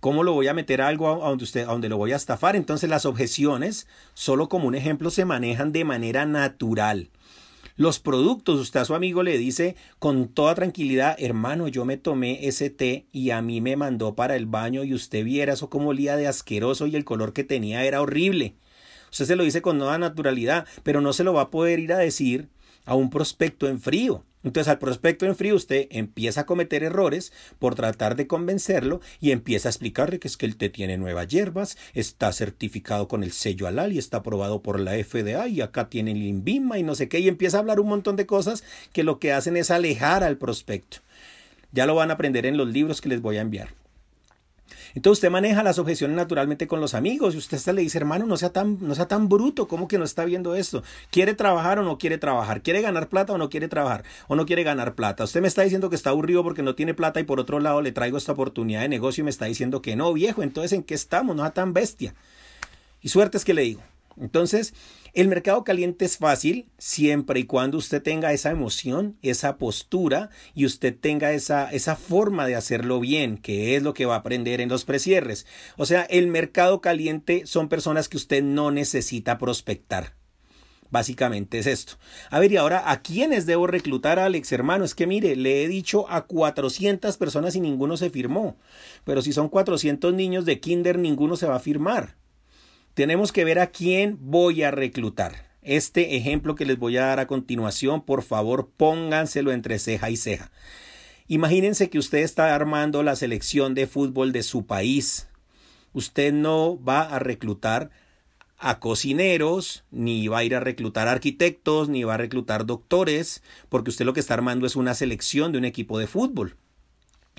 ¿Cómo lo voy a meter a algo a donde, usted, a donde lo voy a estafar? Entonces las objeciones, solo como un ejemplo, se manejan de manera natural. Los productos, usted a su amigo le dice con toda tranquilidad, hermano, yo me tomé ese té y a mí me mandó para el baño y usted viera eso como olía de asqueroso y el color que tenía era horrible. Usted se lo dice con toda naturalidad, pero no se lo va a poder ir a decir a un prospecto en frío. Entonces al prospecto en frío usted empieza a cometer errores por tratar de convencerlo y empieza a explicarle que es que el té tiene nuevas hierbas, está certificado con el sello halal y está aprobado por la FDA y acá tiene el INVIMA y no sé qué y empieza a hablar un montón de cosas que lo que hacen es alejar al prospecto. Ya lo van a aprender en los libros que les voy a enviar. Entonces usted maneja las objeciones naturalmente con los amigos y usted hasta le dice, hermano, no sea tan, no sea tan bruto, ¿cómo que no está viendo esto? ¿Quiere trabajar o no quiere trabajar? ¿Quiere ganar plata o no quiere trabajar? ¿O no quiere ganar plata? Usted me está diciendo que está aburrido porque no tiene plata y por otro lado le traigo esta oportunidad de negocio y me está diciendo que no, viejo, entonces ¿en qué estamos? No sea tan bestia. Y suerte es que le digo, Entonces, el mercado caliente es fácil siempre y cuando usted tenga esa emoción, esa postura y usted tenga esa, esa forma de hacerlo bien, que es lo que va a aprender en los precierres. O sea, el mercado caliente son personas que usted no necesita prospectar. Básicamente es esto. A ver, y ahora, ¿a quiénes debo reclutar, Alex, hermano? Es que mire, le he dicho a 400 personas y ninguno se firmó. Pero si son 400 niños de kinder, ninguno se va a firmar. Tenemos que ver a quién voy a reclutar. Este ejemplo que les voy a dar a continuación, por favor, pónganselo entre ceja y ceja. Imagínense que usted está armando la selección de fútbol de su país. Usted no va a reclutar a cocineros, ni va a ir a reclutar arquitectos, ni va a reclutar doctores, porque usted lo que está armando es una selección de un equipo de fútbol.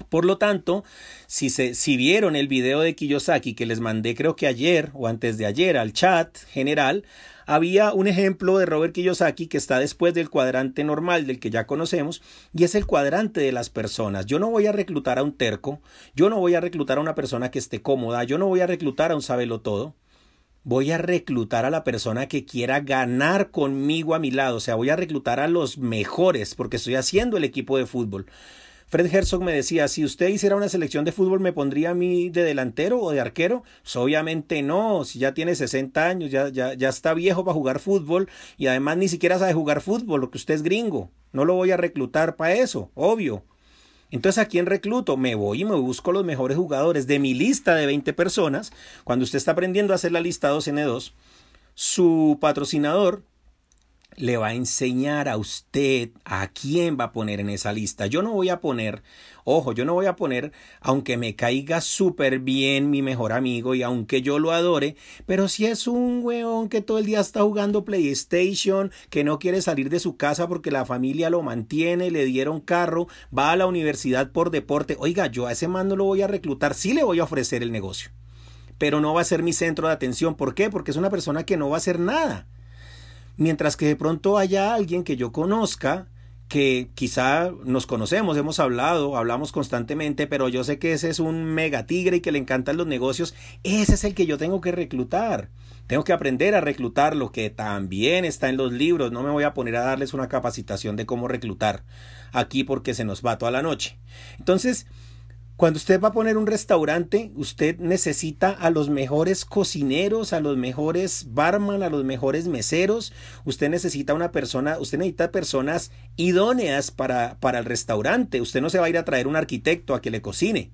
Por lo tanto, si, se, si vieron el video de Kiyosaki que les mandé creo que ayer o antes de ayer al chat general, había un ejemplo de Robert Kiyosaki que está después del cuadrante normal del que ya conocemos y es el cuadrante de las personas. Yo no voy a reclutar a un terco, yo no voy a reclutar a una persona que esté cómoda, yo no voy a reclutar a un sabelo todo voy a reclutar a la persona que quiera ganar conmigo a mi lado, o sea, voy a reclutar a los mejores porque estoy haciendo el equipo de fútbol. Fred Herzog me decía, si usted hiciera una selección de fútbol, ¿me pondría a mí de delantero o de arquero? Pues obviamente no, si ya tiene 60 años, ya, ya, ya está viejo para jugar fútbol y además ni siquiera sabe jugar fútbol, lo que usted es gringo. No lo voy a reclutar para eso, obvio. Entonces, ¿a quién recluto? Me voy y me busco los mejores jugadores de mi lista de 20 personas. Cuando usted está aprendiendo a hacer la lista 2N2, su patrocinador le va a enseñar a usted a quién va a poner en esa lista. Yo no voy a poner, ojo, yo no voy a poner, aunque me caiga súper bien mi mejor amigo y aunque yo lo adore, pero si es un weón que todo el día está jugando PlayStation, que no quiere salir de su casa porque la familia lo mantiene, le dieron carro, va a la universidad por deporte, oiga, yo a ese man no lo voy a reclutar, sí le voy a ofrecer el negocio. Pero no va a ser mi centro de atención. ¿Por qué? Porque es una persona que no va a hacer nada Mientras que de pronto haya alguien que yo conozca, que quizá nos conocemos, hemos hablado, hablamos constantemente, pero yo sé que ese es un mega tigre y que le encantan los negocios, ese es el que yo tengo que reclutar. Tengo que aprender a reclutar lo que también está en los libros. No me voy a poner a darles una capacitación de cómo reclutar aquí porque se nos va toda la noche. Entonces, cuando usted va a poner un restaurante, usted necesita a los mejores cocineros, a los mejores barman, a los mejores meseros. Usted necesita una persona, usted necesita personas idóneas para, para el restaurante. Usted no se va a ir a traer un arquitecto a que le cocine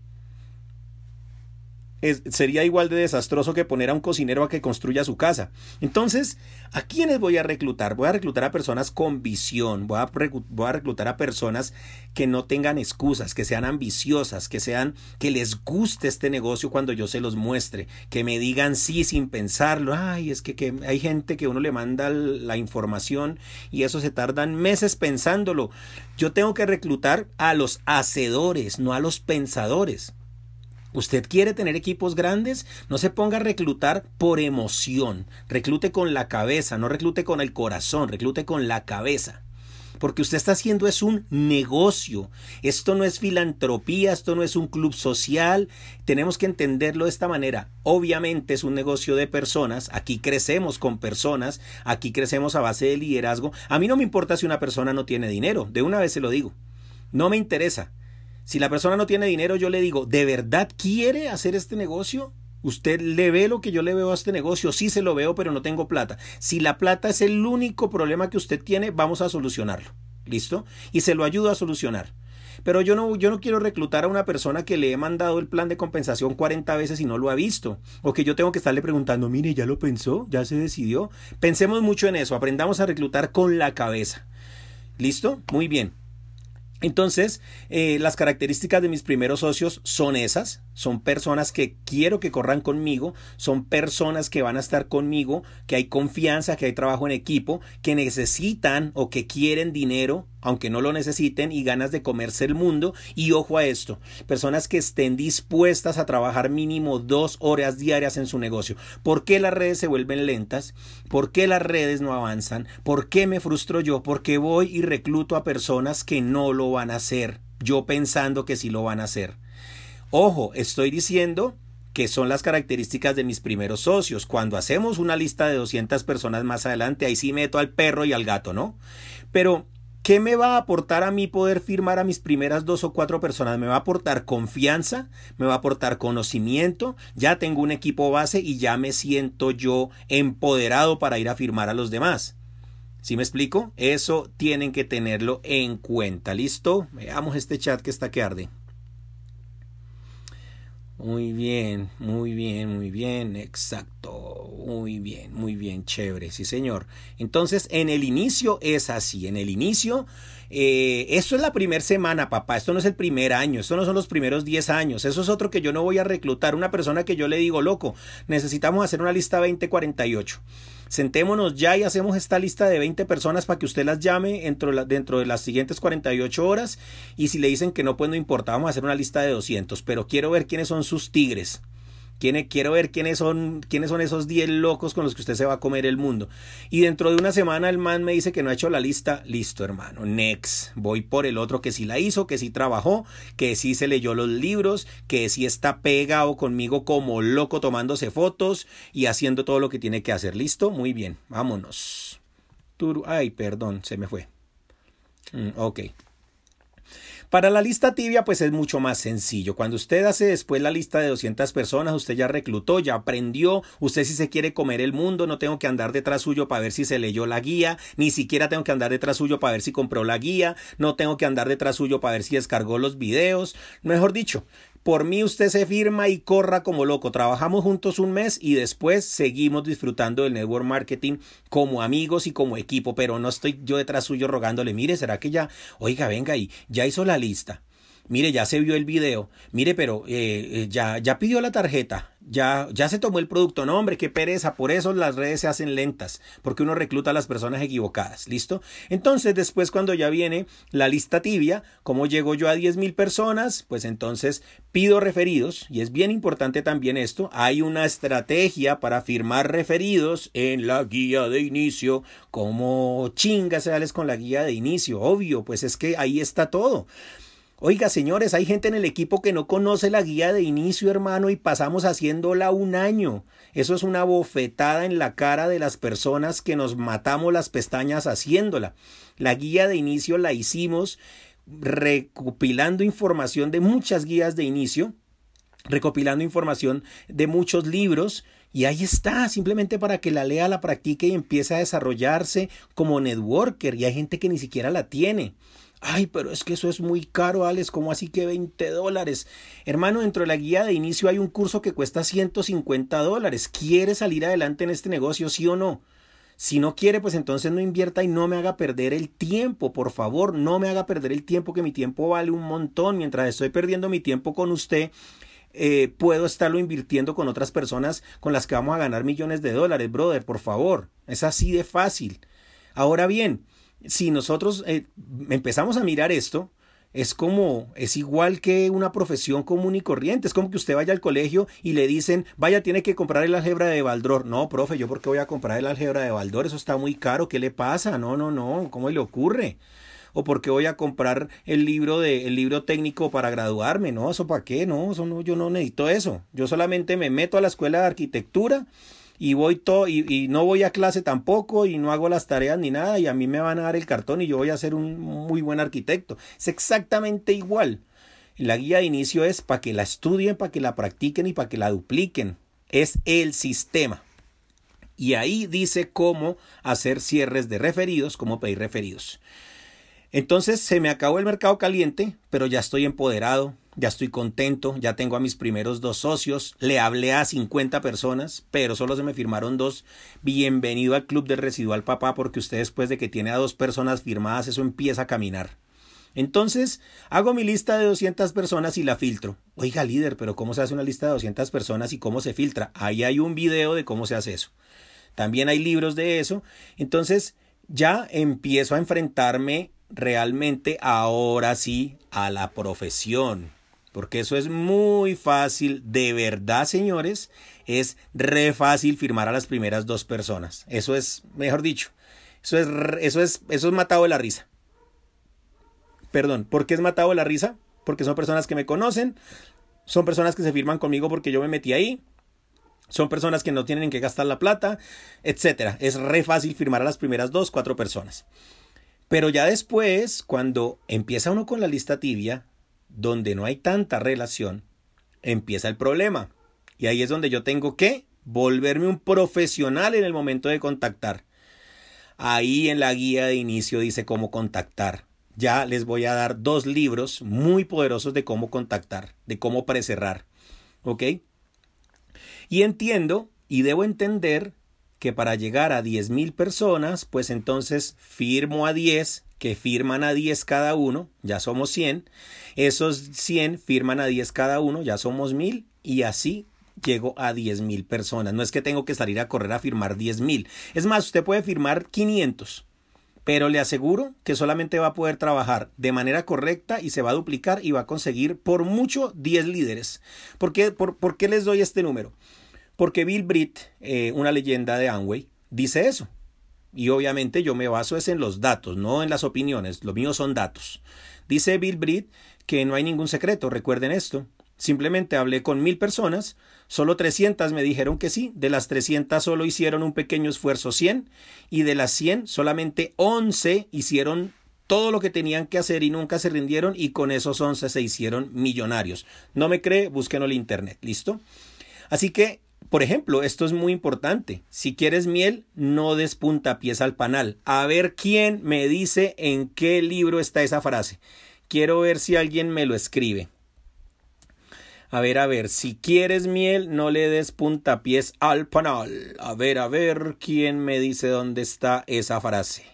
sería igual de desastroso que poner a un cocinero a que construya su casa. Entonces, ¿a quiénes voy a reclutar? Voy a reclutar a personas con visión, voy a, voy a reclutar a personas que no tengan excusas, que sean ambiciosas, que sean, que les guste este negocio cuando yo se los muestre, que me digan sí sin pensarlo. Ay, es que, que hay gente que uno le manda la información y eso se tardan meses pensándolo. Yo tengo que reclutar a los hacedores, no a los pensadores. ¿Usted quiere tener equipos grandes? No se ponga a reclutar por emoción. Reclute con la cabeza, no reclute con el corazón, reclute con la cabeza. Porque usted está haciendo es un negocio. Esto no es filantropía, esto no es un club social. Tenemos que entenderlo de esta manera. Obviamente es un negocio de personas. Aquí crecemos con personas. Aquí crecemos a base de liderazgo. A mí no me importa si una persona no tiene dinero. De una vez se lo digo. No me interesa. Si la persona no tiene dinero, yo le digo, ¿de verdad quiere hacer este negocio? ¿Usted le ve lo que yo le veo a este negocio? Sí se lo veo, pero no tengo plata. Si la plata es el único problema que usted tiene, vamos a solucionarlo. ¿Listo? Y se lo ayudo a solucionar. Pero yo no, yo no quiero reclutar a una persona que le he mandado el plan de compensación 40 veces y no lo ha visto. O que yo tengo que estarle preguntando, mire, ¿ya lo pensó? ¿Ya se decidió? Pensemos mucho en eso. Aprendamos a reclutar con la cabeza. ¿Listo? Muy bien. Entonces, eh, las características de mis primeros socios son esas, son personas que quiero que corran conmigo, son personas que van a estar conmigo, que hay confianza, que hay trabajo en equipo, que necesitan o que quieren dinero, aunque no lo necesiten, y ganas de comerse el mundo. Y ojo a esto, personas que estén dispuestas a trabajar mínimo dos horas diarias en su negocio. ¿Por qué las redes se vuelven lentas? ¿Por qué las redes no avanzan? ¿Por qué me frustro yo? Porque voy y recluto a personas que no lo van a hacer, yo pensando que sí lo van a hacer. Ojo, estoy diciendo que son las características de mis primeros socios. Cuando hacemos una lista de 200 personas más adelante, ahí sí meto al perro y al gato, ¿no? Pero ¿Qué me va a aportar a mí poder firmar a mis primeras dos o cuatro personas? Me va a aportar confianza, me va a aportar conocimiento, ya tengo un equipo base y ya me siento yo empoderado para ir a firmar a los demás. ¿Sí me explico? Eso tienen que tenerlo en cuenta. ¿Listo? Veamos este chat que está que arde. Muy bien, muy bien, muy bien, exacto, muy bien, muy bien, chévere, sí señor. Entonces, en el inicio es así, en el inicio, eh, esto es la primera semana, papá, esto no es el primer año, esto no son los primeros 10 años, eso es otro que yo no voy a reclutar, una persona que yo le digo, loco, necesitamos hacer una lista 2048 sentémonos ya y hacemos esta lista de 20 personas para que usted las llame dentro, dentro de las siguientes 48 horas. Y si le dicen que no, pues no importa, vamos a hacer una lista de 200, pero quiero ver quiénes son sus tigres quiero ver quiénes son, quiénes son esos 10 locos con los que usted se va a comer el mundo. Y dentro de una semana el man me dice que no ha hecho la lista. Listo, hermano. Next. Voy por el otro que sí la hizo, que sí trabajó, que sí se leyó los libros, que sí está pegado conmigo como loco tomándose fotos y haciendo todo lo que tiene que hacer. Listo, muy bien. Vámonos. Ay, perdón, se me fue. Mm, ok. Para la lista tibia, pues es mucho más sencillo. Cuando usted hace después la lista de 200 personas, usted ya reclutó, ya aprendió, usted si se quiere comer el mundo, no tengo que andar detrás suyo para ver si se leyó la guía, ni siquiera tengo que andar detrás suyo para ver si compró la guía, no tengo que andar detrás suyo para ver si descargó los videos. Mejor dicho, por mí usted se firma y corra como loco. Trabajamos juntos un mes y después seguimos disfrutando del network marketing como amigos y como equipo, pero no estoy yo detrás suyo rogándole, mire, ¿será que ya, oiga, venga y ya hizo la lista? Mire, ya se vio el video. Mire, pero eh, eh, ya, ya pidió la tarjeta. Ya, ya se tomó el producto. No, hombre, qué pereza. Por eso las redes se hacen lentas. Porque uno recluta a las personas equivocadas. ¿Listo? Entonces, después, cuando ya viene la lista tibia, como llego yo a 10 mil personas, pues entonces pido referidos. Y es bien importante también esto. Hay una estrategia para firmar referidos en la guía de inicio. Como chingas sales con la guía de inicio. Obvio, pues es que ahí está todo. Oiga, señores, hay gente en el equipo que no conoce la guía de inicio, hermano, y pasamos haciéndola un año. Eso es una bofetada en la cara de las personas que nos matamos las pestañas haciéndola. La guía de inicio la hicimos recopilando información de muchas guías de inicio, recopilando información de muchos libros, y ahí está, simplemente para que la lea, la practique y empiece a desarrollarse como networker. Y hay gente que ni siquiera la tiene. Ay, pero es que eso es muy caro, Alex, ¿cómo así que 20 dólares? Hermano, dentro de la guía de inicio hay un curso que cuesta 150 dólares. ¿Quiere salir adelante en este negocio, sí o no? Si no quiere, pues entonces no invierta y no me haga perder el tiempo, por favor, no me haga perder el tiempo, que mi tiempo vale un montón. Mientras estoy perdiendo mi tiempo con usted, eh, puedo estarlo invirtiendo con otras personas con las que vamos a ganar millones de dólares, brother, por favor. Es así de fácil. Ahora bien, si nosotros eh, empezamos a mirar esto, es como, es igual que una profesión común y corriente. Es como que usted vaya al colegio y le dicen, vaya, tiene que comprar el álgebra de Baldor. No, profe, ¿yo por qué voy a comprar el álgebra de Baldor? Eso está muy caro. ¿Qué le pasa? No, no, no. ¿Cómo le ocurre? o por qué voy a comprar el libro de el libro técnico para graduarme, no, eso para qué, no, eso no, yo no necesito eso. Yo solamente me meto a la escuela de arquitectura y voy todo y, no voy a clase tampoco y no hago las tareas ni nada y a mí me van a dar el cartón y yo voy a ser un muy buen arquitecto. Es exactamente igual. La guía de inicio es para que la estudien, para que la practiquen y para que la dupliquen. Es el sistema. Y ahí dice cómo hacer cierres de referidos, cómo pedir referidos. Entonces se me acabó el mercado caliente, pero ya estoy empoderado, ya estoy contento, ya tengo a mis primeros dos socios, le hablé a 50 personas, pero solo se me firmaron dos. Bienvenido al club del residual papá, porque usted después de que tiene a dos personas firmadas, eso empieza a caminar. Entonces, hago mi lista de 200 personas y la filtro. Oiga, líder, pero ¿cómo se hace una lista de 200 personas y cómo se filtra? Ahí hay un video de cómo se hace eso. También hay libros de eso. Entonces, ya empiezo a enfrentarme realmente ahora sí a la profesión. Porque eso es muy fácil, de verdad, señores, es re fácil firmar a las primeras dos personas. Eso es, mejor dicho, eso es, eso es, eso es matado de la risa. Perdón, ¿por qué es matado de la risa? Porque son personas que me conocen, Son personas que se firman conmigo porque yo me metí ahí. Son personas que no tienen que gastar la plata, etcétera. Es re fácil firmar a las primeras dos, cuatro personas. Pero ya después, cuando empieza uno con la lista tibia, donde no hay tanta relación, empieza el problema. Y ahí es donde yo tengo que volverme un profesional en el momento de contactar. Ahí en la guía de inicio dice cómo contactar. Ya les voy a dar dos libros muy poderosos de cómo contactar, de cómo precerrar. ¿Ok? Y entiendo y debo entender que para llegar a 10.000 personas, pues entonces firmo a 10, que firman a 10 cada uno, ya somos 100. Esos 100 firman a 10 cada uno, ya somos 1000 y así llego a 10.000 personas. No es que tengo que salir a correr a firmar 10.000. Es más, usted puede firmar 500, pero le aseguro que solamente va a poder trabajar de manera correcta y se va a duplicar y va a conseguir por mucho 10 líderes. ¿Por qué, por, qué les doy este número? Porque Bill Britt, eh, una leyenda de Amway, dice eso. Y obviamente yo me baso es en los datos, no en las opiniones. Lo mío son datos. Dice Bill Britt que no hay ningún secreto, recuerden esto. Simplemente hablé con mil personas, solo 300 me dijeron que sí, de las 300 solo hicieron un pequeño esfuerzo 100 y de las 100 solamente 11 hicieron todo lo que tenían que hacer y nunca se rindieron y con esos 11 se hicieron millonarios. No me cree, búsquenlo en internet, ¿listo? Así que, por ejemplo, esto es muy importante. Si quieres miel, no des puntapiés al panal. A ver quién me dice en qué libro está esa frase. Quiero ver si alguien me lo escribe. A ver, a ver, si quieres miel, no le des puntapiés al panal. A ver, a ver, ¿quién me dice dónde está esa frase?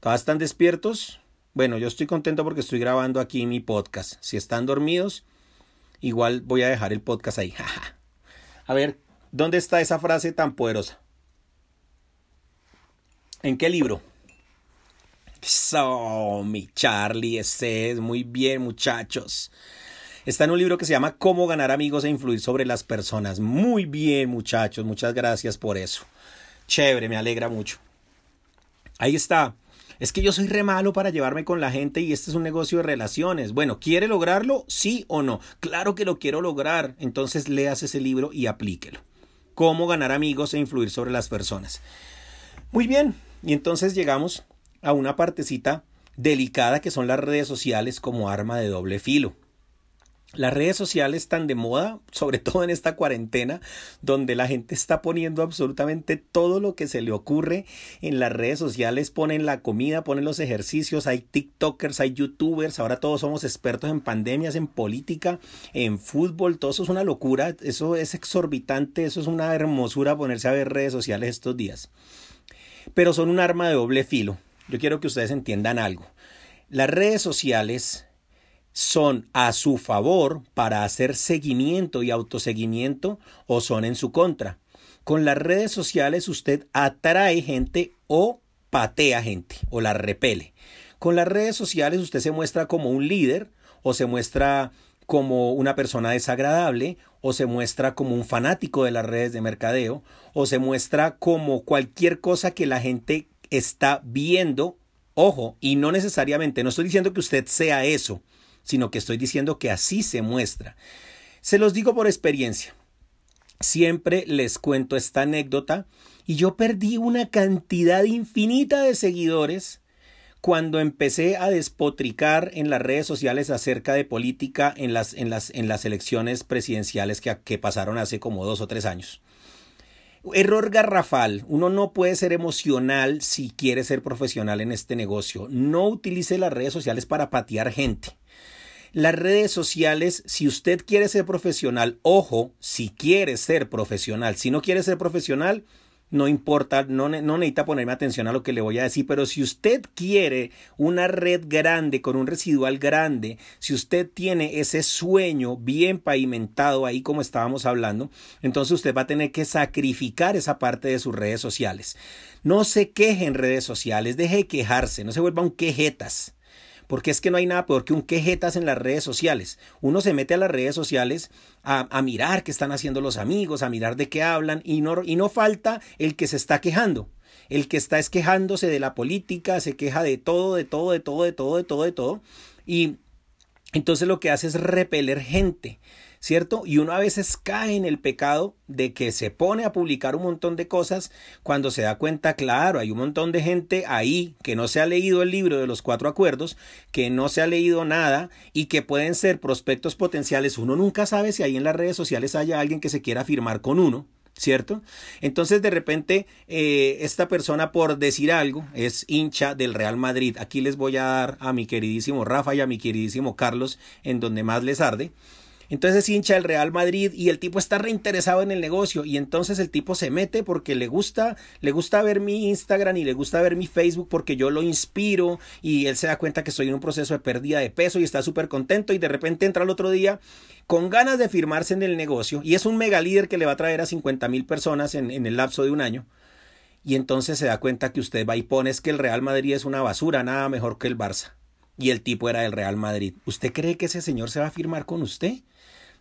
¿Todas están despiertos? Bueno, yo estoy contento porque estoy grabando aquí mi podcast. Si están dormidos, igual voy a dejar el podcast ahí. a ver, ¿dónde está esa frase tan poderosa? ¿En qué libro? So, mi Charlie, ese es muy bien, muchachos. Está en un libro que se llama Cómo ganar amigos e influir sobre las personas. Muy bien, muchachos, muchas gracias por eso. Chévere, me alegra mucho. Ahí está. Es que yo soy re malo para llevarme con la gente y este es un negocio de relaciones. Bueno, ¿quiere lograrlo? Sí o no. Claro que lo quiero lograr. Entonces leas ese libro y aplíquelo. Cómo ganar amigos e influir sobre las personas. Muy bien. Y entonces llegamos a una partecita delicada que son las redes sociales como arma de doble filo. Las redes sociales están de moda, sobre todo en esta cuarentena, donde la gente está poniendo absolutamente todo lo que se le ocurre en las redes sociales, ponen la comida, ponen los ejercicios, hay TikTokers, hay YouTubers, ahora todos somos expertos en pandemias, en política, en fútbol, todo eso es una locura, eso es exorbitante, eso es una hermosura ponerse a ver redes sociales estos días. Pero son un arma de doble filo. Yo quiero que ustedes entiendan algo. Las redes sociales son a su favor para hacer seguimiento y autoseguimiento o son en su contra. Con las redes sociales usted atrae gente o patea gente o la repele. Con las redes sociales usted se muestra como un líder o se muestra como una persona desagradable o se muestra como un fanático de las redes de mercadeo o se muestra como cualquier cosa que la gente está viendo. Ojo, y no necesariamente, no estoy diciendo que usted sea eso, sino que estoy diciendo que así se muestra. Se los digo por experiencia. Siempre les cuento esta anécdota y yo perdí una cantidad infinita de seguidores cuando empecé a despotricar en las redes sociales acerca de política en las, en las, en las elecciones presidenciales que, que pasaron hace como dos o tres años. Error garrafal. Uno no puede ser emocional si quiere ser profesional en este negocio. No utilice las redes sociales para patear gente. Las redes sociales, si usted quiere ser profesional, ojo, si quiere ser profesional, si no quiere ser profesional, no importa, no, necesita ponerme atención a lo que le voy a decir, pero si usted quiere una red grande con un residual grande, si usted tiene ese sueño bien pavimentado ahí como estábamos hablando, entonces usted va a tener que sacrificar esa parte de sus redes sociales. No se queje en redes sociales, deje de quejarse, no se vuelva un quejetas porque es que no hay nada peor que un quejetas en las redes sociales. Uno se mete a las redes sociales a, mirar qué están haciendo los amigos, a mirar de qué hablan y no, y no falta el que se está quejando. El que está es quejándose de la política, se queja de todo, de todo, de todo, de todo, de todo, de todo. Y entonces lo que hace es repeler gente. ¿Cierto? Y uno a veces cae en el pecado de que se pone a publicar un montón de cosas cuando se da cuenta, claro, hay un montón de gente ahí que no se ha leído el libro de los cuatro acuerdos, que no se ha leído nada y que pueden ser prospectos potenciales. Uno nunca sabe si ahí en las redes sociales haya alguien que se quiera firmar con uno. ¿cierto? Entonces de repente eh, esta persona por decir algo es hincha del Real Madrid. Aquí les voy a dar a mi queridísimo Rafa y a mi queridísimo Carlos en donde más les arde. Entonces es hincha del Real Madrid y el tipo está reinteresado en el negocio y entonces el tipo se mete porque le gusta, le gusta ver mi Instagram y le gusta ver mi Facebook porque yo lo inspiro y él se da cuenta que estoy en un proceso de pérdida de peso y está súper contento y de repente entra el otro día con ganas de firmarse en el negocio y es un mega líder que le va a traer a 50 mil personas en, en el lapso de un año y entonces se da cuenta que usted va y pone es que el Real Madrid es una basura, nada mejor que el Barça. Y el tipo era del Real Madrid. ¿Usted cree que ese señor se va a firmar con usted?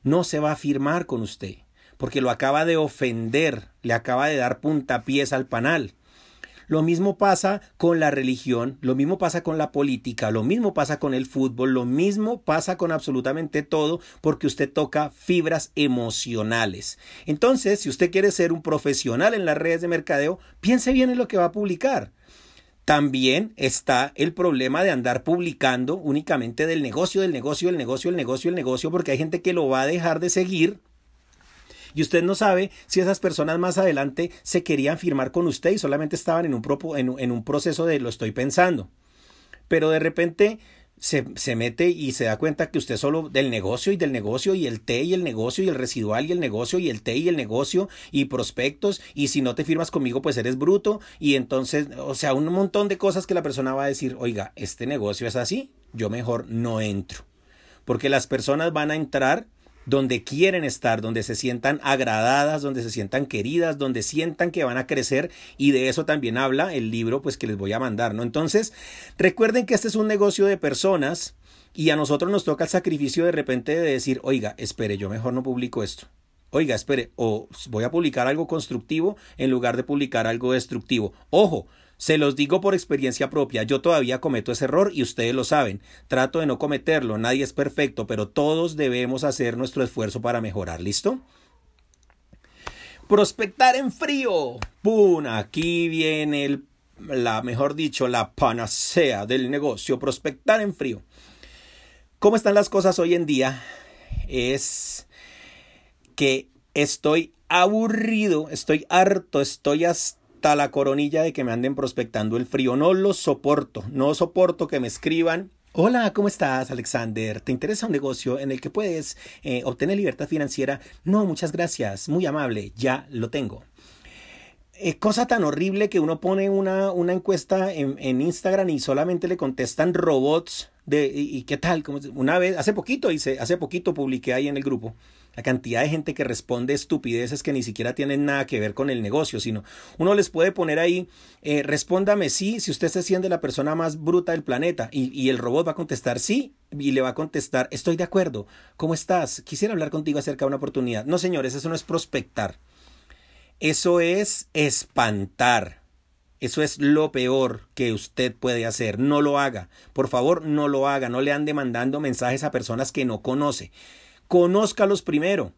No se va a firmar con usted, porque lo acaba de ofender, le acaba de dar puntapiés al panal. Lo mismo pasa con la religión, lo mismo pasa con la política, lo mismo pasa con el fútbol, lo mismo pasa con absolutamente todo porque usted toca fibras emocionales. Entonces, si usted quiere ser un profesional en las redes de mercadeo, piense bien en lo que va a publicar. También está el problema de andar publicando únicamente del negocio, del negocio, el negocio, el negocio, el negocio, porque hay gente que lo va a dejar de seguir y usted no sabe si esas personas más adelante se querían firmar con usted y solamente estaban en un, en un proceso de lo estoy pensando. Pero de repente se, se, mete y se da cuenta que usted solo del negocio y del negocio y el T y el negocio y el residual y el negocio y el T y el negocio y prospectos y si no te firmas conmigo pues eres bruto. Y entonces o sea un montón de cosas que la persona va a decir oiga este negocio es así yo mejor no entro porque las personas van a entrar donde quieren estar, donde se sientan agradadas, donde se sientan queridas, donde sientan que van a crecer y de eso también habla el libro pues que les voy a mandar, ¿no? Entonces, recuerden que este es un negocio de personas y a nosotros nos toca el sacrificio de repente de decir, oiga, espere, yo mejor no publico esto. Oiga, espere, o voy a publicar algo constructivo en lugar de publicar algo destructivo. Ojo, se los digo por experiencia propia, yo todavía cometo ese error y ustedes lo saben. Trato de no cometerlo, nadie es perfecto, pero todos debemos hacer nuestro esfuerzo para mejorar. ¿Listo? Prospectar en frío. ¡Pum! Aquí viene la, mejor dicho, la panacea del negocio. Prospectar en frío. ¿Cómo están las cosas hoy en día? Es que estoy aburrido, estoy harto, estoy hasta la coronilla de que me anden prospectando el frío. No lo soporto, no soporto que me escriban. Hola, ¿cómo estás, Alexander? ¿Te interesa un negocio en el que puedes eh, obtener libertad financiera? No, muchas gracias, muy amable, ya lo tengo. Eh, cosa tan horrible que uno pone una, una encuesta en, Instagram y solamente le contestan robots de y, qué tal como una vez hace poquito hice hace poquito publiqué ahí en el grupo la cantidad de gente que responde estupideces que ni siquiera tienen nada que ver con el negocio, sino uno les puede poner ahí, eh, respóndame sí, si usted se siente la persona más bruta del planeta, y, y el robot va a contestar sí, y le va a contestar, estoy de acuerdo, ¿cómo estás? Quisiera hablar contigo acerca de una oportunidad. No, señores, eso no es prospectar. Eso es espantar. Eso es lo peor que usted puede hacer. No lo haga. Por favor, no lo haga. No le ande mandando mensajes a personas que no conoce. Conózcalos primero.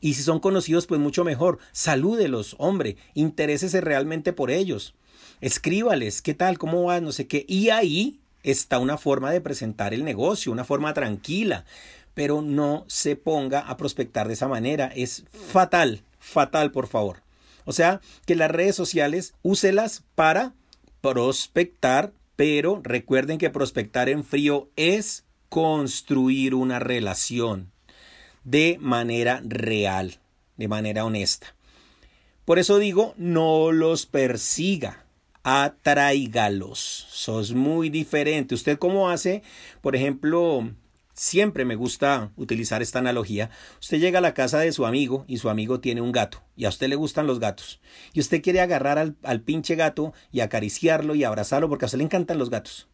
Y si son conocidos, pues mucho mejor. Salúdelos, hombre. Interésese realmente por ellos. Escríbales, ¿qué tal? ¿Cómo vas? No sé qué. Y ahí está una forma de presentar el negocio, una forma tranquila. Pero no se ponga a prospectar de esa manera. Es fatal, fatal, por favor. O sea, que las redes sociales úselas para prospectar, pero recuerden que prospectar en frío es construir una relación de manera real, de manera honesta. Por eso digo, no los persiga, atráigalos. Sos muy diferente. ¿Usted cómo hace? Por ejemplo, siempre me gusta utilizar esta analogía. Usted llega a la casa de su amigo y su amigo tiene un gato y a usted le gustan los gatos. Y usted quiere agarrar al, al pinche gato y acariciarlo y abrazarlo porque a usted le encantan los gatos.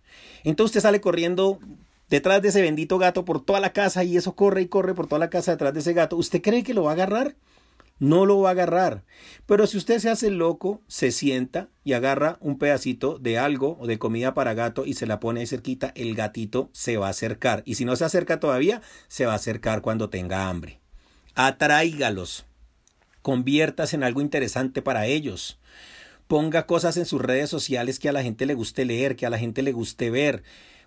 Entonces usted sale corriendo detrás de ese bendito gato por toda la casa y eso corre y corre por toda la casa detrás de ese gato, ¿usted cree que lo va a agarrar? no lo va a agarrar. Pero si usted se hace loco, se sienta y agarra un pedacito de algo o de comida para gato y se la pone ahí cerquita, el gatito se va a acercar. Y si no se acerca todavía, se va a acercar cuando tenga hambre. Atráigalos. Conviertas en algo interesante para ellos. Ponga cosas en sus redes sociales que a la gente le guste leer, que a la gente le guste ver.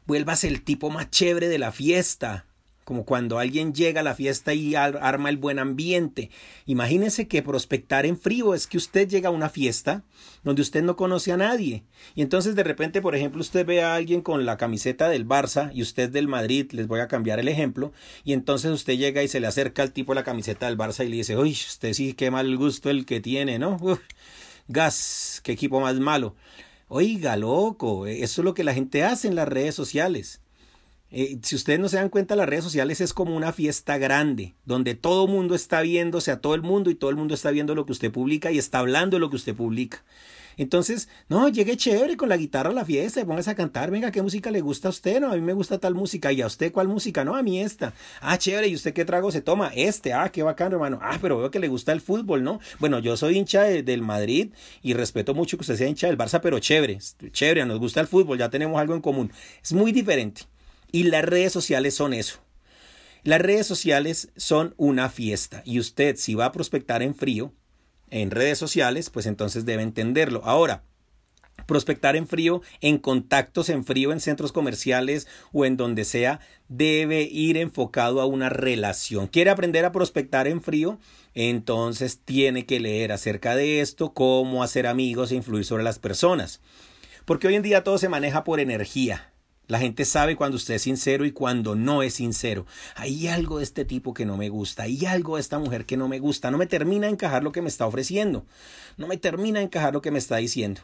Vuelvas el tipo más chévere de la fiesta como cuando alguien llega a la fiesta y arma el buen ambiente. Imagínese que prospectar en frío es que usted llega a una fiesta donde usted no conoce a nadie. Y entonces de repente, por ejemplo, usted ve a alguien con la camiseta del Barça y usted del Madrid, les voy a cambiar el ejemplo, y entonces usted llega y se le acerca al tipo la camiseta del Barça y le dice, uy, usted sí, qué mal gusto el que tiene, ¿no? gas, qué equipo más malo. Oiga, loco, eso es lo que la gente hace en las redes sociales. Eh, si ustedes no se dan cuenta, las redes sociales es como una fiesta grande, donde todo el mundo está viéndose a todo el mundo y todo el mundo está viendo lo que usted publica y está hablando de lo que usted publica. Entonces, no, llegue chévere con la guitarra a la fiesta y póngase a cantar, venga, ¿qué música le gusta a usted? No, a mí me gusta tal música. ¿Y a usted cuál música? No, a mí esta. Ah, chévere, ¿y usted qué trago se toma? Este, ah, qué bacán, hermano. Ah, pero veo que le gusta el fútbol, ¿no? Bueno, yo soy hincha del Madrid y respeto mucho que usted sea hincha del Barça, pero chévere, chévere, nos gusta el fútbol, ya tenemos algo en común. Es muy diferente. Y las redes sociales son eso. Las redes sociales son una fiesta y usted si va a prospectar en frío, en redes sociales, pues entonces debe entenderlo. Ahora, prospectar en frío, en contactos en frío, en centros comerciales o en donde sea, debe ir enfocado a una relación. ¿Quiere aprender a prospectar en frío? Entonces tiene que leer acerca de esto, cómo hacer amigos e influir sobre las personas. Porque hoy en día todo se maneja por energía. La gente sabe cuando usted es sincero y cuando no es sincero. Hay algo de este tipo que no me gusta, hay algo de esta mujer que no me gusta, no me termina de encajar lo que me está ofreciendo, no me termina de encajar lo que me está diciendo.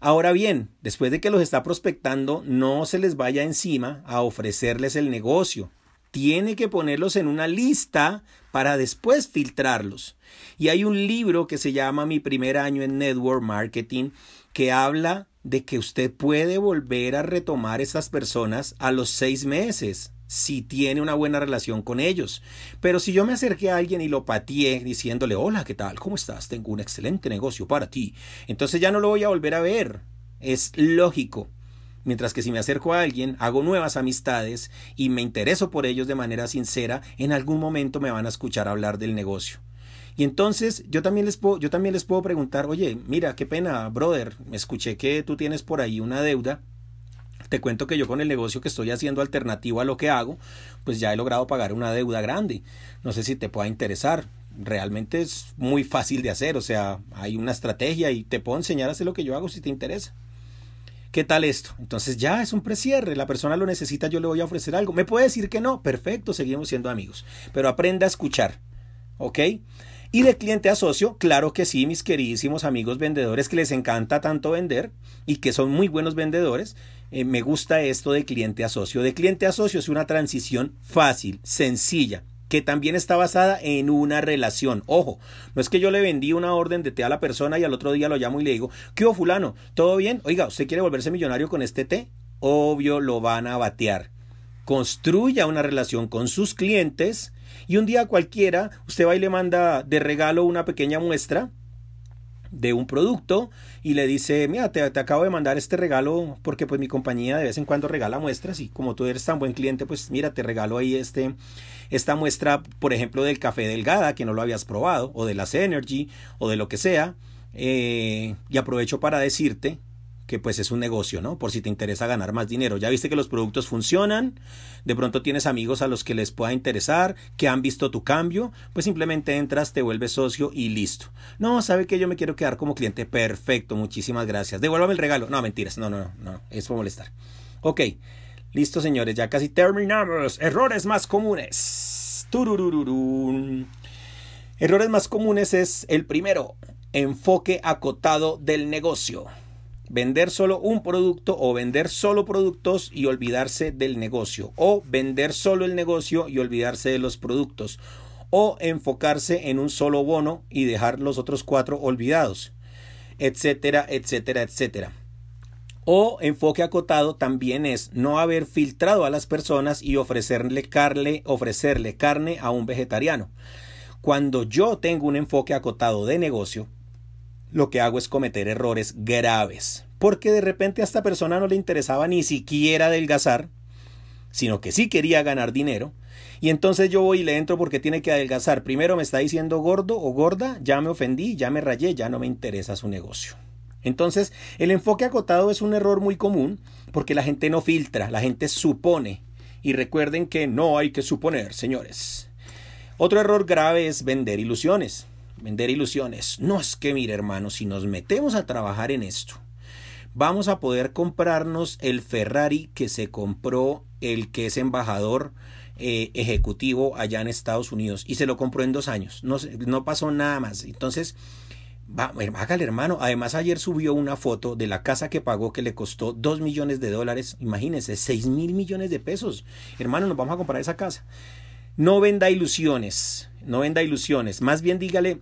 Ahora bien, después de que los está prospectando, no se les vaya encima a ofrecerles el negocio. Tiene que ponerlos en una lista para después filtrarlos. Y hay un libro que se llama Mi primer año en Network Marketing que habla de que usted puede volver a retomar esas personas a los seis meses si tiene una buena relación con ellos. Pero si yo me acerqué a alguien y lo pateé diciéndole, hola, ¿qué tal? ¿Cómo estás? Tengo un excelente negocio para ti. Entonces ya no lo voy a volver a ver. Es lógico. Mientras que si me acerco a alguien, hago nuevas amistades y me intereso por ellos de manera sincera, en algún momento me van a escuchar hablar del negocio. Y entonces yo también les puedo, yo también les puedo preguntar, oye, mira, qué pena, brother, me escuché que tú tienes por ahí una deuda. Te cuento que yo con el negocio que estoy haciendo alternativo a lo que hago, pues ya he logrado pagar una deuda grande. No sé si te pueda interesar. Realmente es muy fácil de hacer, o sea, hay una estrategia y te puedo enseñar a hacer lo que yo hago si te interesa. ¿Qué tal esto? Entonces ya es un precierre, la persona lo necesita, yo le voy a ofrecer algo. ¿Me puede decir que no? Perfecto, seguimos siendo amigos. Pero aprenda a escuchar, ¿ok? Y de cliente a socio, claro que sí, mis queridísimos amigos vendedores que les encanta tanto vender y que son muy buenos vendedores, eh, me gusta esto de cliente a socio. De cliente a socio es una transición fácil, sencilla, que también está basada en una relación. Ojo, no es que yo le vendí una orden de té a la persona y al otro día lo llamo y le digo, ¿qué hubo fulano? ¿Todo bien? Oiga, ¿usted quiere volverse millonario con este té? Obvio lo van a batear. Construya una relación con sus clientes y un día cualquiera usted va y le manda de regalo una pequeña muestra de un producto y le dice, mira, te, acabo de mandar este regalo porque pues mi compañía de vez en cuando regala muestras y como tú eres tan buen cliente, pues mira, te regalo ahí este, esta muestra, por ejemplo, del café delgada que no lo habías probado o de las Energy o de lo que sea. Eh, y aprovecho para decirte que pues es un negocio, ¿no? Por si te interesa ganar más dinero. Ya viste que los productos funcionan, de pronto tienes amigos a los que les pueda interesar, que han visto tu cambio, pues simplemente entras, te vuelves socio y listo. No, sabe que yo me quiero quedar como cliente. Perfecto, muchísimas gracias. Devuélvame el regalo. No, mentiras. No, no, no, no. Es por molestar. Ok. Listo, señores, ya casi terminamos. Errores más comunes. Tururururun. Errores más comunes es el primero, enfoque acotado del negocio vender solo un producto o vender solo productos y olvidarse del negocio o vender solo el negocio y olvidarse de los productos o enfocarse en un solo bono y dejar los otros cuatro olvidados, etcétera, etcétera, etcétera. O enfoque acotado también es no haber filtrado a las personas y ofrecerle carne, ofrecerle carne a un vegetariano. Cuando yo tengo un enfoque acotado de negocio, lo que hago es cometer errores graves, porque de repente a esta persona no le interesaba ni siquiera adelgazar, sino que sí quería ganar dinero, y entonces yo voy y le entro porque tiene que adelgazar. Primero me está diciendo gordo o gorda, ya me ofendí, ya me rayé, ya no me interesa su negocio. Entonces, el enfoque acotado es un error muy común porque la gente no filtra, la gente supone. Y recuerden que no hay que suponer, señores. Otro error grave es vender ilusiones. Vender ilusiones. No es que, mire hermano, si nos metemos a trabajar en esto, vamos a poder comprarnos el Ferrari que se compró el que es embajador eh, ejecutivo allá en Estados Unidos y se lo compró en dos años. No, no pasó nada más. Entonces, va, hágale hermano. Además, ayer subió una foto de la casa que pagó que le costó dos millones de dólares. Imagínense, seis mil millones de pesos. Hermano, nos vamos a comprar esa casa. No venda ilusiones. No venda ilusiones. Más bien dígale,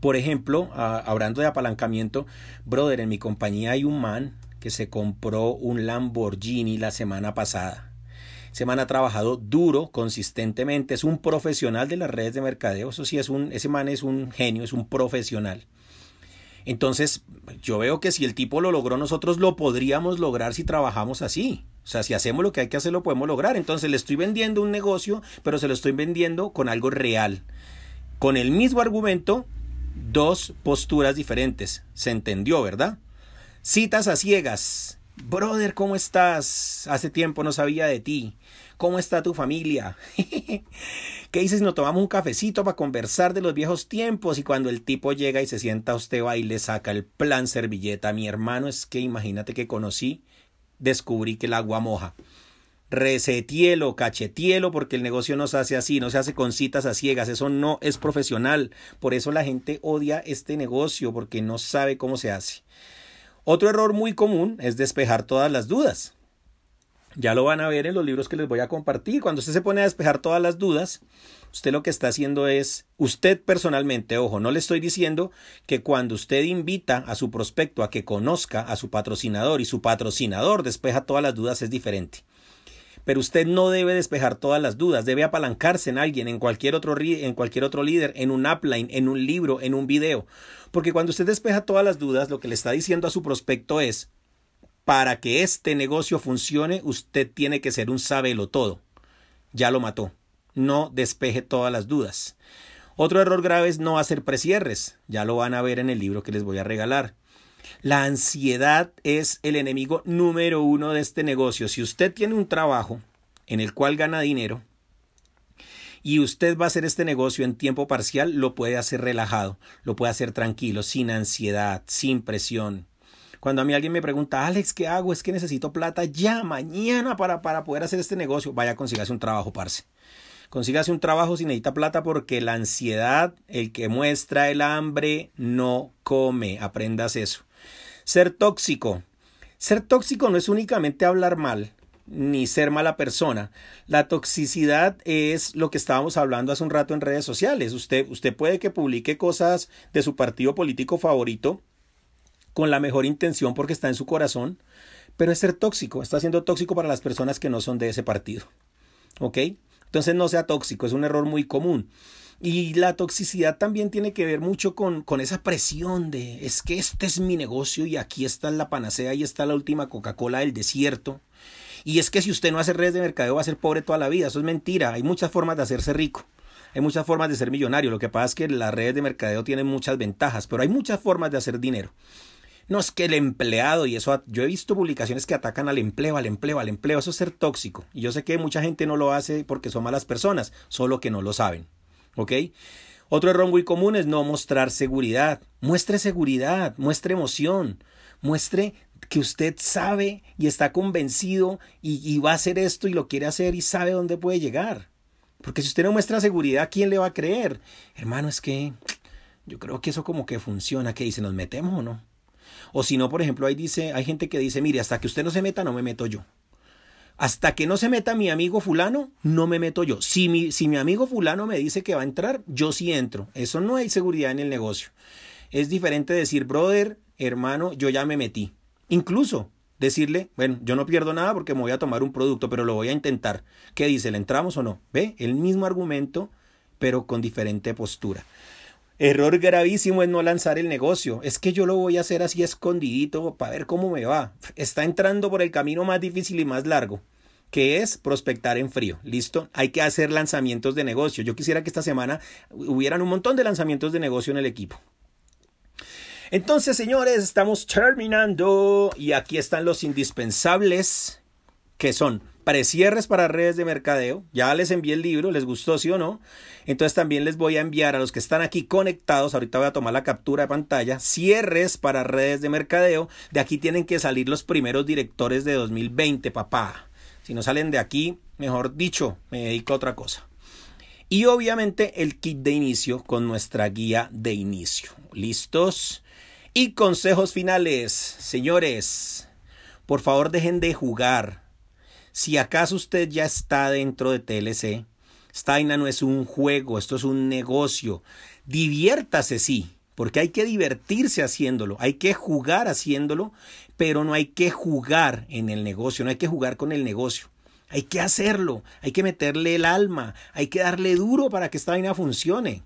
por ejemplo, hablando de apalancamiento, brother, en mi compañía hay un man que se compró un Lamborghini la semana pasada ese man ha trabajado duro, consistentemente, es un profesional de las redes de mercadeo, eso sí es un, ese man es un genio, es un profesional. Entonces, yo veo que si el tipo lo logró, nosotros lo podríamos lograr si trabajamos así. O sea, si hacemos lo que hay que hacer, lo podemos lograr. Entonces, le estoy vendiendo un negocio, pero se lo estoy vendiendo con algo real. Con el mismo argumento, dos posturas diferentes. Se entendió, ¿verdad? Citas a ciegas. Brother, ¿cómo estás? Hace tiempo no sabía de ti. ¿Cómo está tu familia? ¿Qué dices? Nos tomamos un cafecito para conversar de los viejos tiempos y cuando el tipo llega y se sienta a usted va y le saca el plan servilleta. Mi hermano es que imagínate que conocí, descubrí que el agua moja. Resetielo, cachetielo, porque el negocio no se hace así, no se hace con citas a ciegas, eso no es profesional. Por eso la gente odia este negocio, porque no sabe cómo se hace. Otro error muy común es despejar todas las dudas. Ya lo van a ver en los libros que les voy a compartir. Cuando usted se pone a despejar todas las dudas, usted lo que está haciendo es, usted personalmente, ojo, no le estoy diciendo que cuando usted invita a su prospecto a que conozca a su patrocinador y su patrocinador despeja todas las dudas es diferente. Pero usted no debe despejar todas las dudas, debe apalancarse en alguien, en cualquier otro, en cualquier otro líder, en un upline, en un libro, en un video. Porque cuando usted despeja todas las dudas, lo que le está diciendo a su prospecto es, para que este negocio funcione, usted tiene que ser un sábelo todo. Ya lo mató. No despeje todas las dudas. Otro error grave es no hacer presierres. Ya lo van a ver en el libro que les voy a regalar. La ansiedad es el enemigo número uno de este negocio. Si usted tiene un trabajo en el cual gana dinero y usted va a hacer este negocio en tiempo parcial, lo puede hacer relajado, lo puede hacer tranquilo, sin ansiedad, sin presión. Cuando a mí alguien me pregunta, Alex, ¿qué hago? Es que necesito plata ya, mañana, para, para poder hacer este negocio. Vaya, consígase un trabajo, parce. Consígase un trabajo si necesita plata porque la ansiedad, el que muestra el hambre, no come. Aprendas eso. Ser tóxico. Ser tóxico no es únicamente hablar mal, ni ser mala persona. La toxicidad es lo que estábamos hablando hace un rato en redes sociales. Usted, usted puede que publique cosas de su partido político favorito con la mejor intención porque está en su corazón, pero es ser tóxico, está siendo tóxico para las personas que no son de ese partido. ¿Ok? Entonces no sea tóxico, es un error muy común. Y la toxicidad también tiene que ver mucho con, con esa presión de es que este es mi negocio y aquí está la panacea y está la última Coca-Cola del desierto. Y es que si usted no hace redes de mercadeo va a ser pobre toda la vida. Eso es mentira. Hay muchas formas de hacerse rico. Hay muchas formas de ser millonario. Lo que pasa es que las redes de mercadeo tienen muchas ventajas, pero hay muchas formas de hacer dinero. No es que el empleado, y eso yo he visto publicaciones que atacan al empleo, al empleo, al empleo, eso es ser tóxico. Y yo sé que mucha gente no lo hace porque son malas personas, solo que no lo saben. ¿Ok? Otro error muy común es no mostrar seguridad. Muestre seguridad, muestre emoción, muestre que usted sabe y está convencido y, va a hacer esto y lo quiere hacer y sabe dónde puede llegar. Porque si usted no muestra seguridad, ¿quién le va a creer? Hermano, es que yo creo que eso como que funciona. ¿Qué dice? ¿Nos metemos o no? O si no, por ejemplo, ahí dice, hay gente que dice, mire, hasta que usted no se meta, no me meto yo. Hasta que no se meta mi amigo fulano, no me meto yo. Si mi, si mi amigo fulano me dice que va a entrar, yo sí entro. Eso no hay seguridad en el negocio. Es diferente decir, brother, hermano, yo ya me metí. Incluso decirle, bueno, yo no pierdo nada porque me voy a tomar un producto, pero lo voy a intentar. ¿Qué dice? ¿Le entramos o no? ¿Ve? El mismo argumento, pero con diferente postura. Error gravísimo es no lanzar el negocio. Es que yo lo voy a hacer así escondidito para ver cómo me va. Está entrando por el camino más difícil y más largo, que es prospectar en frío. ¿Listo? Hay que hacer lanzamientos de negocio. Yo quisiera que esta semana hubieran un montón de lanzamientos de negocio en el equipo. Entonces, señores, estamos terminando y aquí están los indispensables que son precierres para redes de mercadeo. Ya les envié el libro, les gustó, sí o no. Entonces también les voy a enviar a los que están aquí conectados, ahorita voy a tomar la captura de pantalla, cierres para redes de mercadeo. De aquí tienen que salir los primeros directores de 2020, papá. Si no salen de aquí, mejor dicho, me dedico a otra cosa. Y obviamente el kit de inicio con nuestra guía de inicio. ¿Listos? Y consejos finales, señores, por favor dejen de jugar. Si acaso usted ya está dentro de TLC, Steina no es un juego, esto es un negocio. Diviértase, sí, porque hay que divertirse haciéndolo, hay que jugar haciéndolo, pero no hay que jugar en el negocio, no hay que jugar con el negocio. Hay que hacerlo, hay que meterle el alma, hay que darle duro para que esta vaina funcione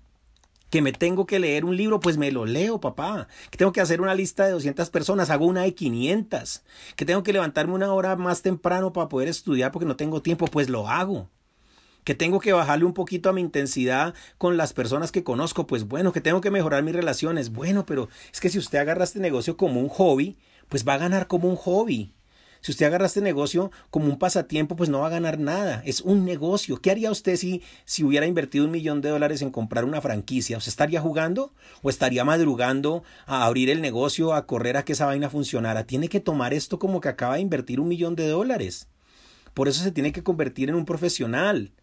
que me tengo que leer un libro, pues me lo leo, papá. Que tengo que hacer una lista de 200 personas, hago una de 500. Que tengo que levantarme una hora más temprano para poder estudiar porque no tengo tiempo, pues lo hago. Que tengo que bajarle un poquito a mi intensidad con las personas que conozco, pues bueno, que tengo que mejorar mis relaciones, bueno, pero es que si usted agarra este negocio como un hobby, pues va a ganar como un hobby. Si usted agarra este negocio como un pasatiempo, pues no va a ganar nada. Es un negocio. ¿Qué haría usted si, si hubiera invertido un millón de dólares en comprar una franquicia? ¿Usted estaría jugando o estaría madrugando a abrir el negocio, a correr a que esa vaina funcionara? Tiene que tomar esto como que acaba de invertir un millón de dólares. Por eso se tiene que convertir en un profesional.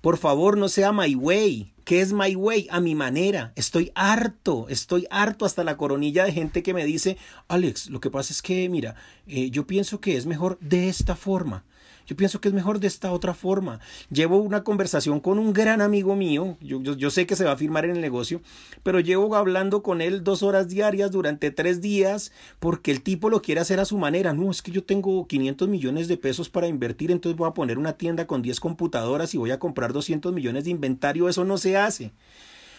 Por favor, no sea my way. ¿Qué es my way? A mi manera. Estoy harto, estoy harto hasta la coronilla de gente que me dice, Alex, lo que pasa es que, mira, eh, yo pienso que es mejor de esta forma. Yo pienso que es mejor de esta otra forma. Llevo una conversación con un gran amigo mío, yo, yo, sé que se va a firmar en el negocio, pero llevo hablando con él dos horas diarias durante tres días porque el tipo lo quiere hacer a su manera. No, es que yo tengo 500 millones de pesos para invertir, entonces voy a poner una tienda con 10 computadoras y voy a comprar 200 millones de inventario. Eso no se hace.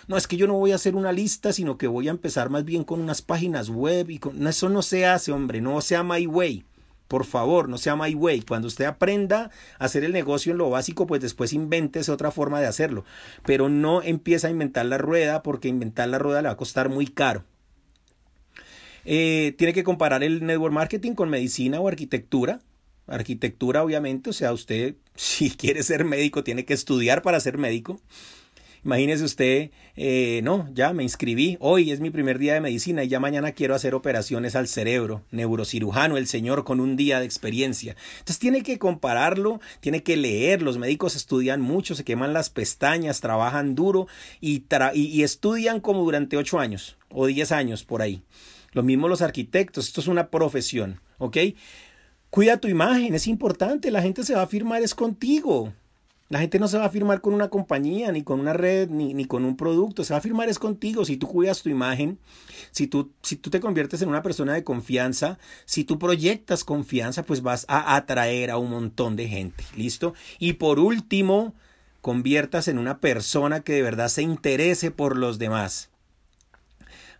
No, es que yo no voy a hacer una lista, sino que voy a empezar más bien con unas páginas web y con... eso no se hace, hombre, no sea my way. Por favor, no sea my way. Cuando usted aprenda a hacer el negocio en lo básico, pues después invéntese otra forma de hacerlo. Pero no empieza a inventar la rueda porque inventar la rueda le va a costar muy caro. Eh, tiene que comparar el network marketing con medicina o arquitectura. Arquitectura, obviamente, o sea, usted si quiere ser médico tiene que estudiar para ser médico. Imagínese usted, eh, no, ya me inscribí, hoy es mi primer día de medicina y ya mañana quiero hacer operaciones al cerebro, neurocirujano, el señor con un día de experiencia. Entonces tiene que compararlo, tiene que leer, los médicos estudian mucho, se queman las pestañas, trabajan duro y, y, estudian como durante ocho años o diez años por ahí. Lo mismo los arquitectos, esto es una profesión, ¿ok? Cuida tu imagen, es importante, la gente se va a firmar es contigo. La gente no se va a firmar con una compañía, ni con una red, ni, ni, con un producto. Se va a firmar es contigo. Si tú cuidas tu imagen, si tú, si tú te conviertes en una persona de confianza, si tú proyectas confianza, pues vas a atraer a un montón de gente. ¿Listo? Y por último, conviertas en una persona que de verdad se interese por los demás.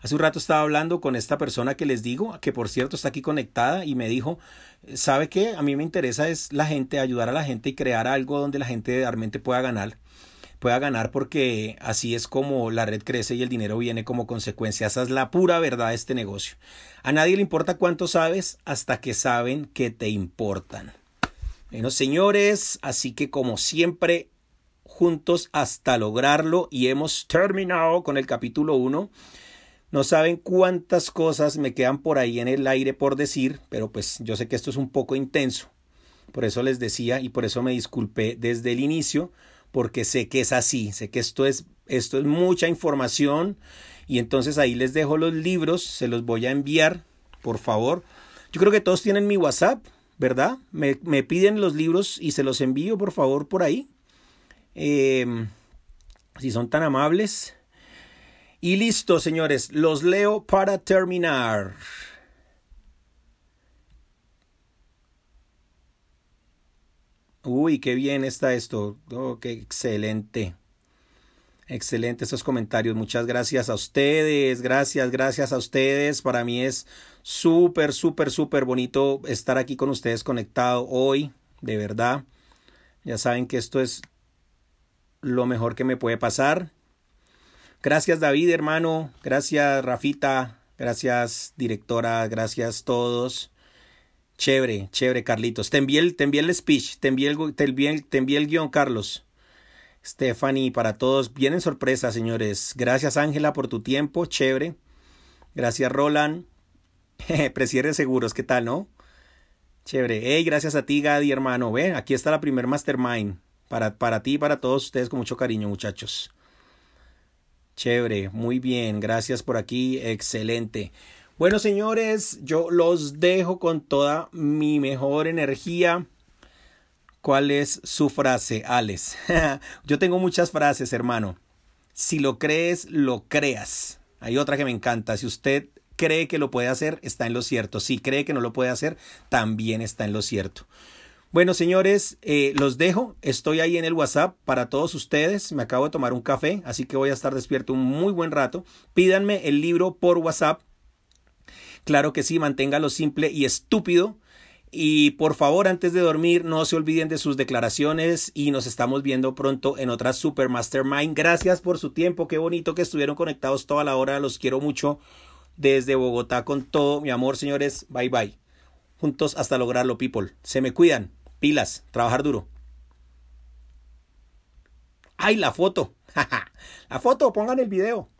Hace un rato estaba hablando con esta persona que les digo, que por cierto está aquí conectada y me dijo, ¿sabe qué? A mí me interesa es la gente, ayudar a la gente y crear algo donde la gente realmente pueda ganar. Pueda ganar porque así es como la red crece y el dinero viene como consecuencia. Esa es la pura verdad de este negocio. A nadie le importa cuánto sabes hasta que saben que te importan. Bueno, señores, así que como siempre, juntos hasta lograrlo y hemos terminado con el capítulo 1. No saben cuántas cosas me quedan por ahí en el aire por decir, pero pues yo sé que esto es un poco intenso. Por eso les decía y por eso me disculpé desde el inicio, porque sé que es así, sé que esto es, esto es mucha información y entonces ahí les dejo los libros, se los voy a enviar, por favor. Yo creo que todos tienen mi WhatsApp, ¿verdad? Me, me piden los libros y se los envío, por favor, por ahí. Eh, si son tan amables. Y listo, señores, los leo para terminar. Uy, qué bien está esto. Oh, qué excelente. Excelente esos comentarios. Muchas gracias a ustedes. Gracias, gracias a ustedes. Para mí es súper, súper, súper bonito estar aquí con ustedes conectado hoy. De verdad. Ya saben que esto es lo mejor que me puede pasar. Gracias David, hermano. Gracias Rafita. Gracias directora. Gracias todos. Chévere, chévere, Carlitos. Te envié el, te envié el speech. Te envié el, te envié, el guion, Carlos. Stephanie, para todos, vienen sorpresas, señores. Gracias, Ángela, por tu tiempo, chévere. Gracias, Roland. Presieres seguros, ¿qué tal, no? Chévere. Hey, gracias a ti, Gadi, hermano. Ve, aquí está la primer mastermind. Para, para ti y para todos ustedes con mucho cariño, muchachos. Chévere, muy bien. Gracias por aquí. Excelente. Bueno, señores, yo los dejo con toda mi mejor energía. ¿Cuál es su frase, Alex? Yo tengo muchas frases, hermano. Si lo crees, lo creas. Hay otra que me encanta. Si usted cree que lo puede hacer, está en lo cierto. Si cree que no lo puede hacer, también está en lo cierto. Bueno, señores, eh, los dejo. Estoy ahí en el WhatsApp para todos ustedes. Me acabo de tomar un café, así que voy a estar despierto un muy buen rato. Pídanme el libro por WhatsApp. Claro que sí, manténgalo simple y estúpido. Y por favor, antes de dormir, no se olviden de sus declaraciones y nos estamos viendo pronto en otra Super Mastermind. Gracias por su tiempo, qué bonito que estuvieron conectados toda la hora, los quiero mucho desde Bogotá con todo mi amor, señores. Bye bye. Juntos hasta lograrlo, people. Se me cuidan. Pilas, trabajar duro. ¡Ay, la foto! la foto, pongan el video.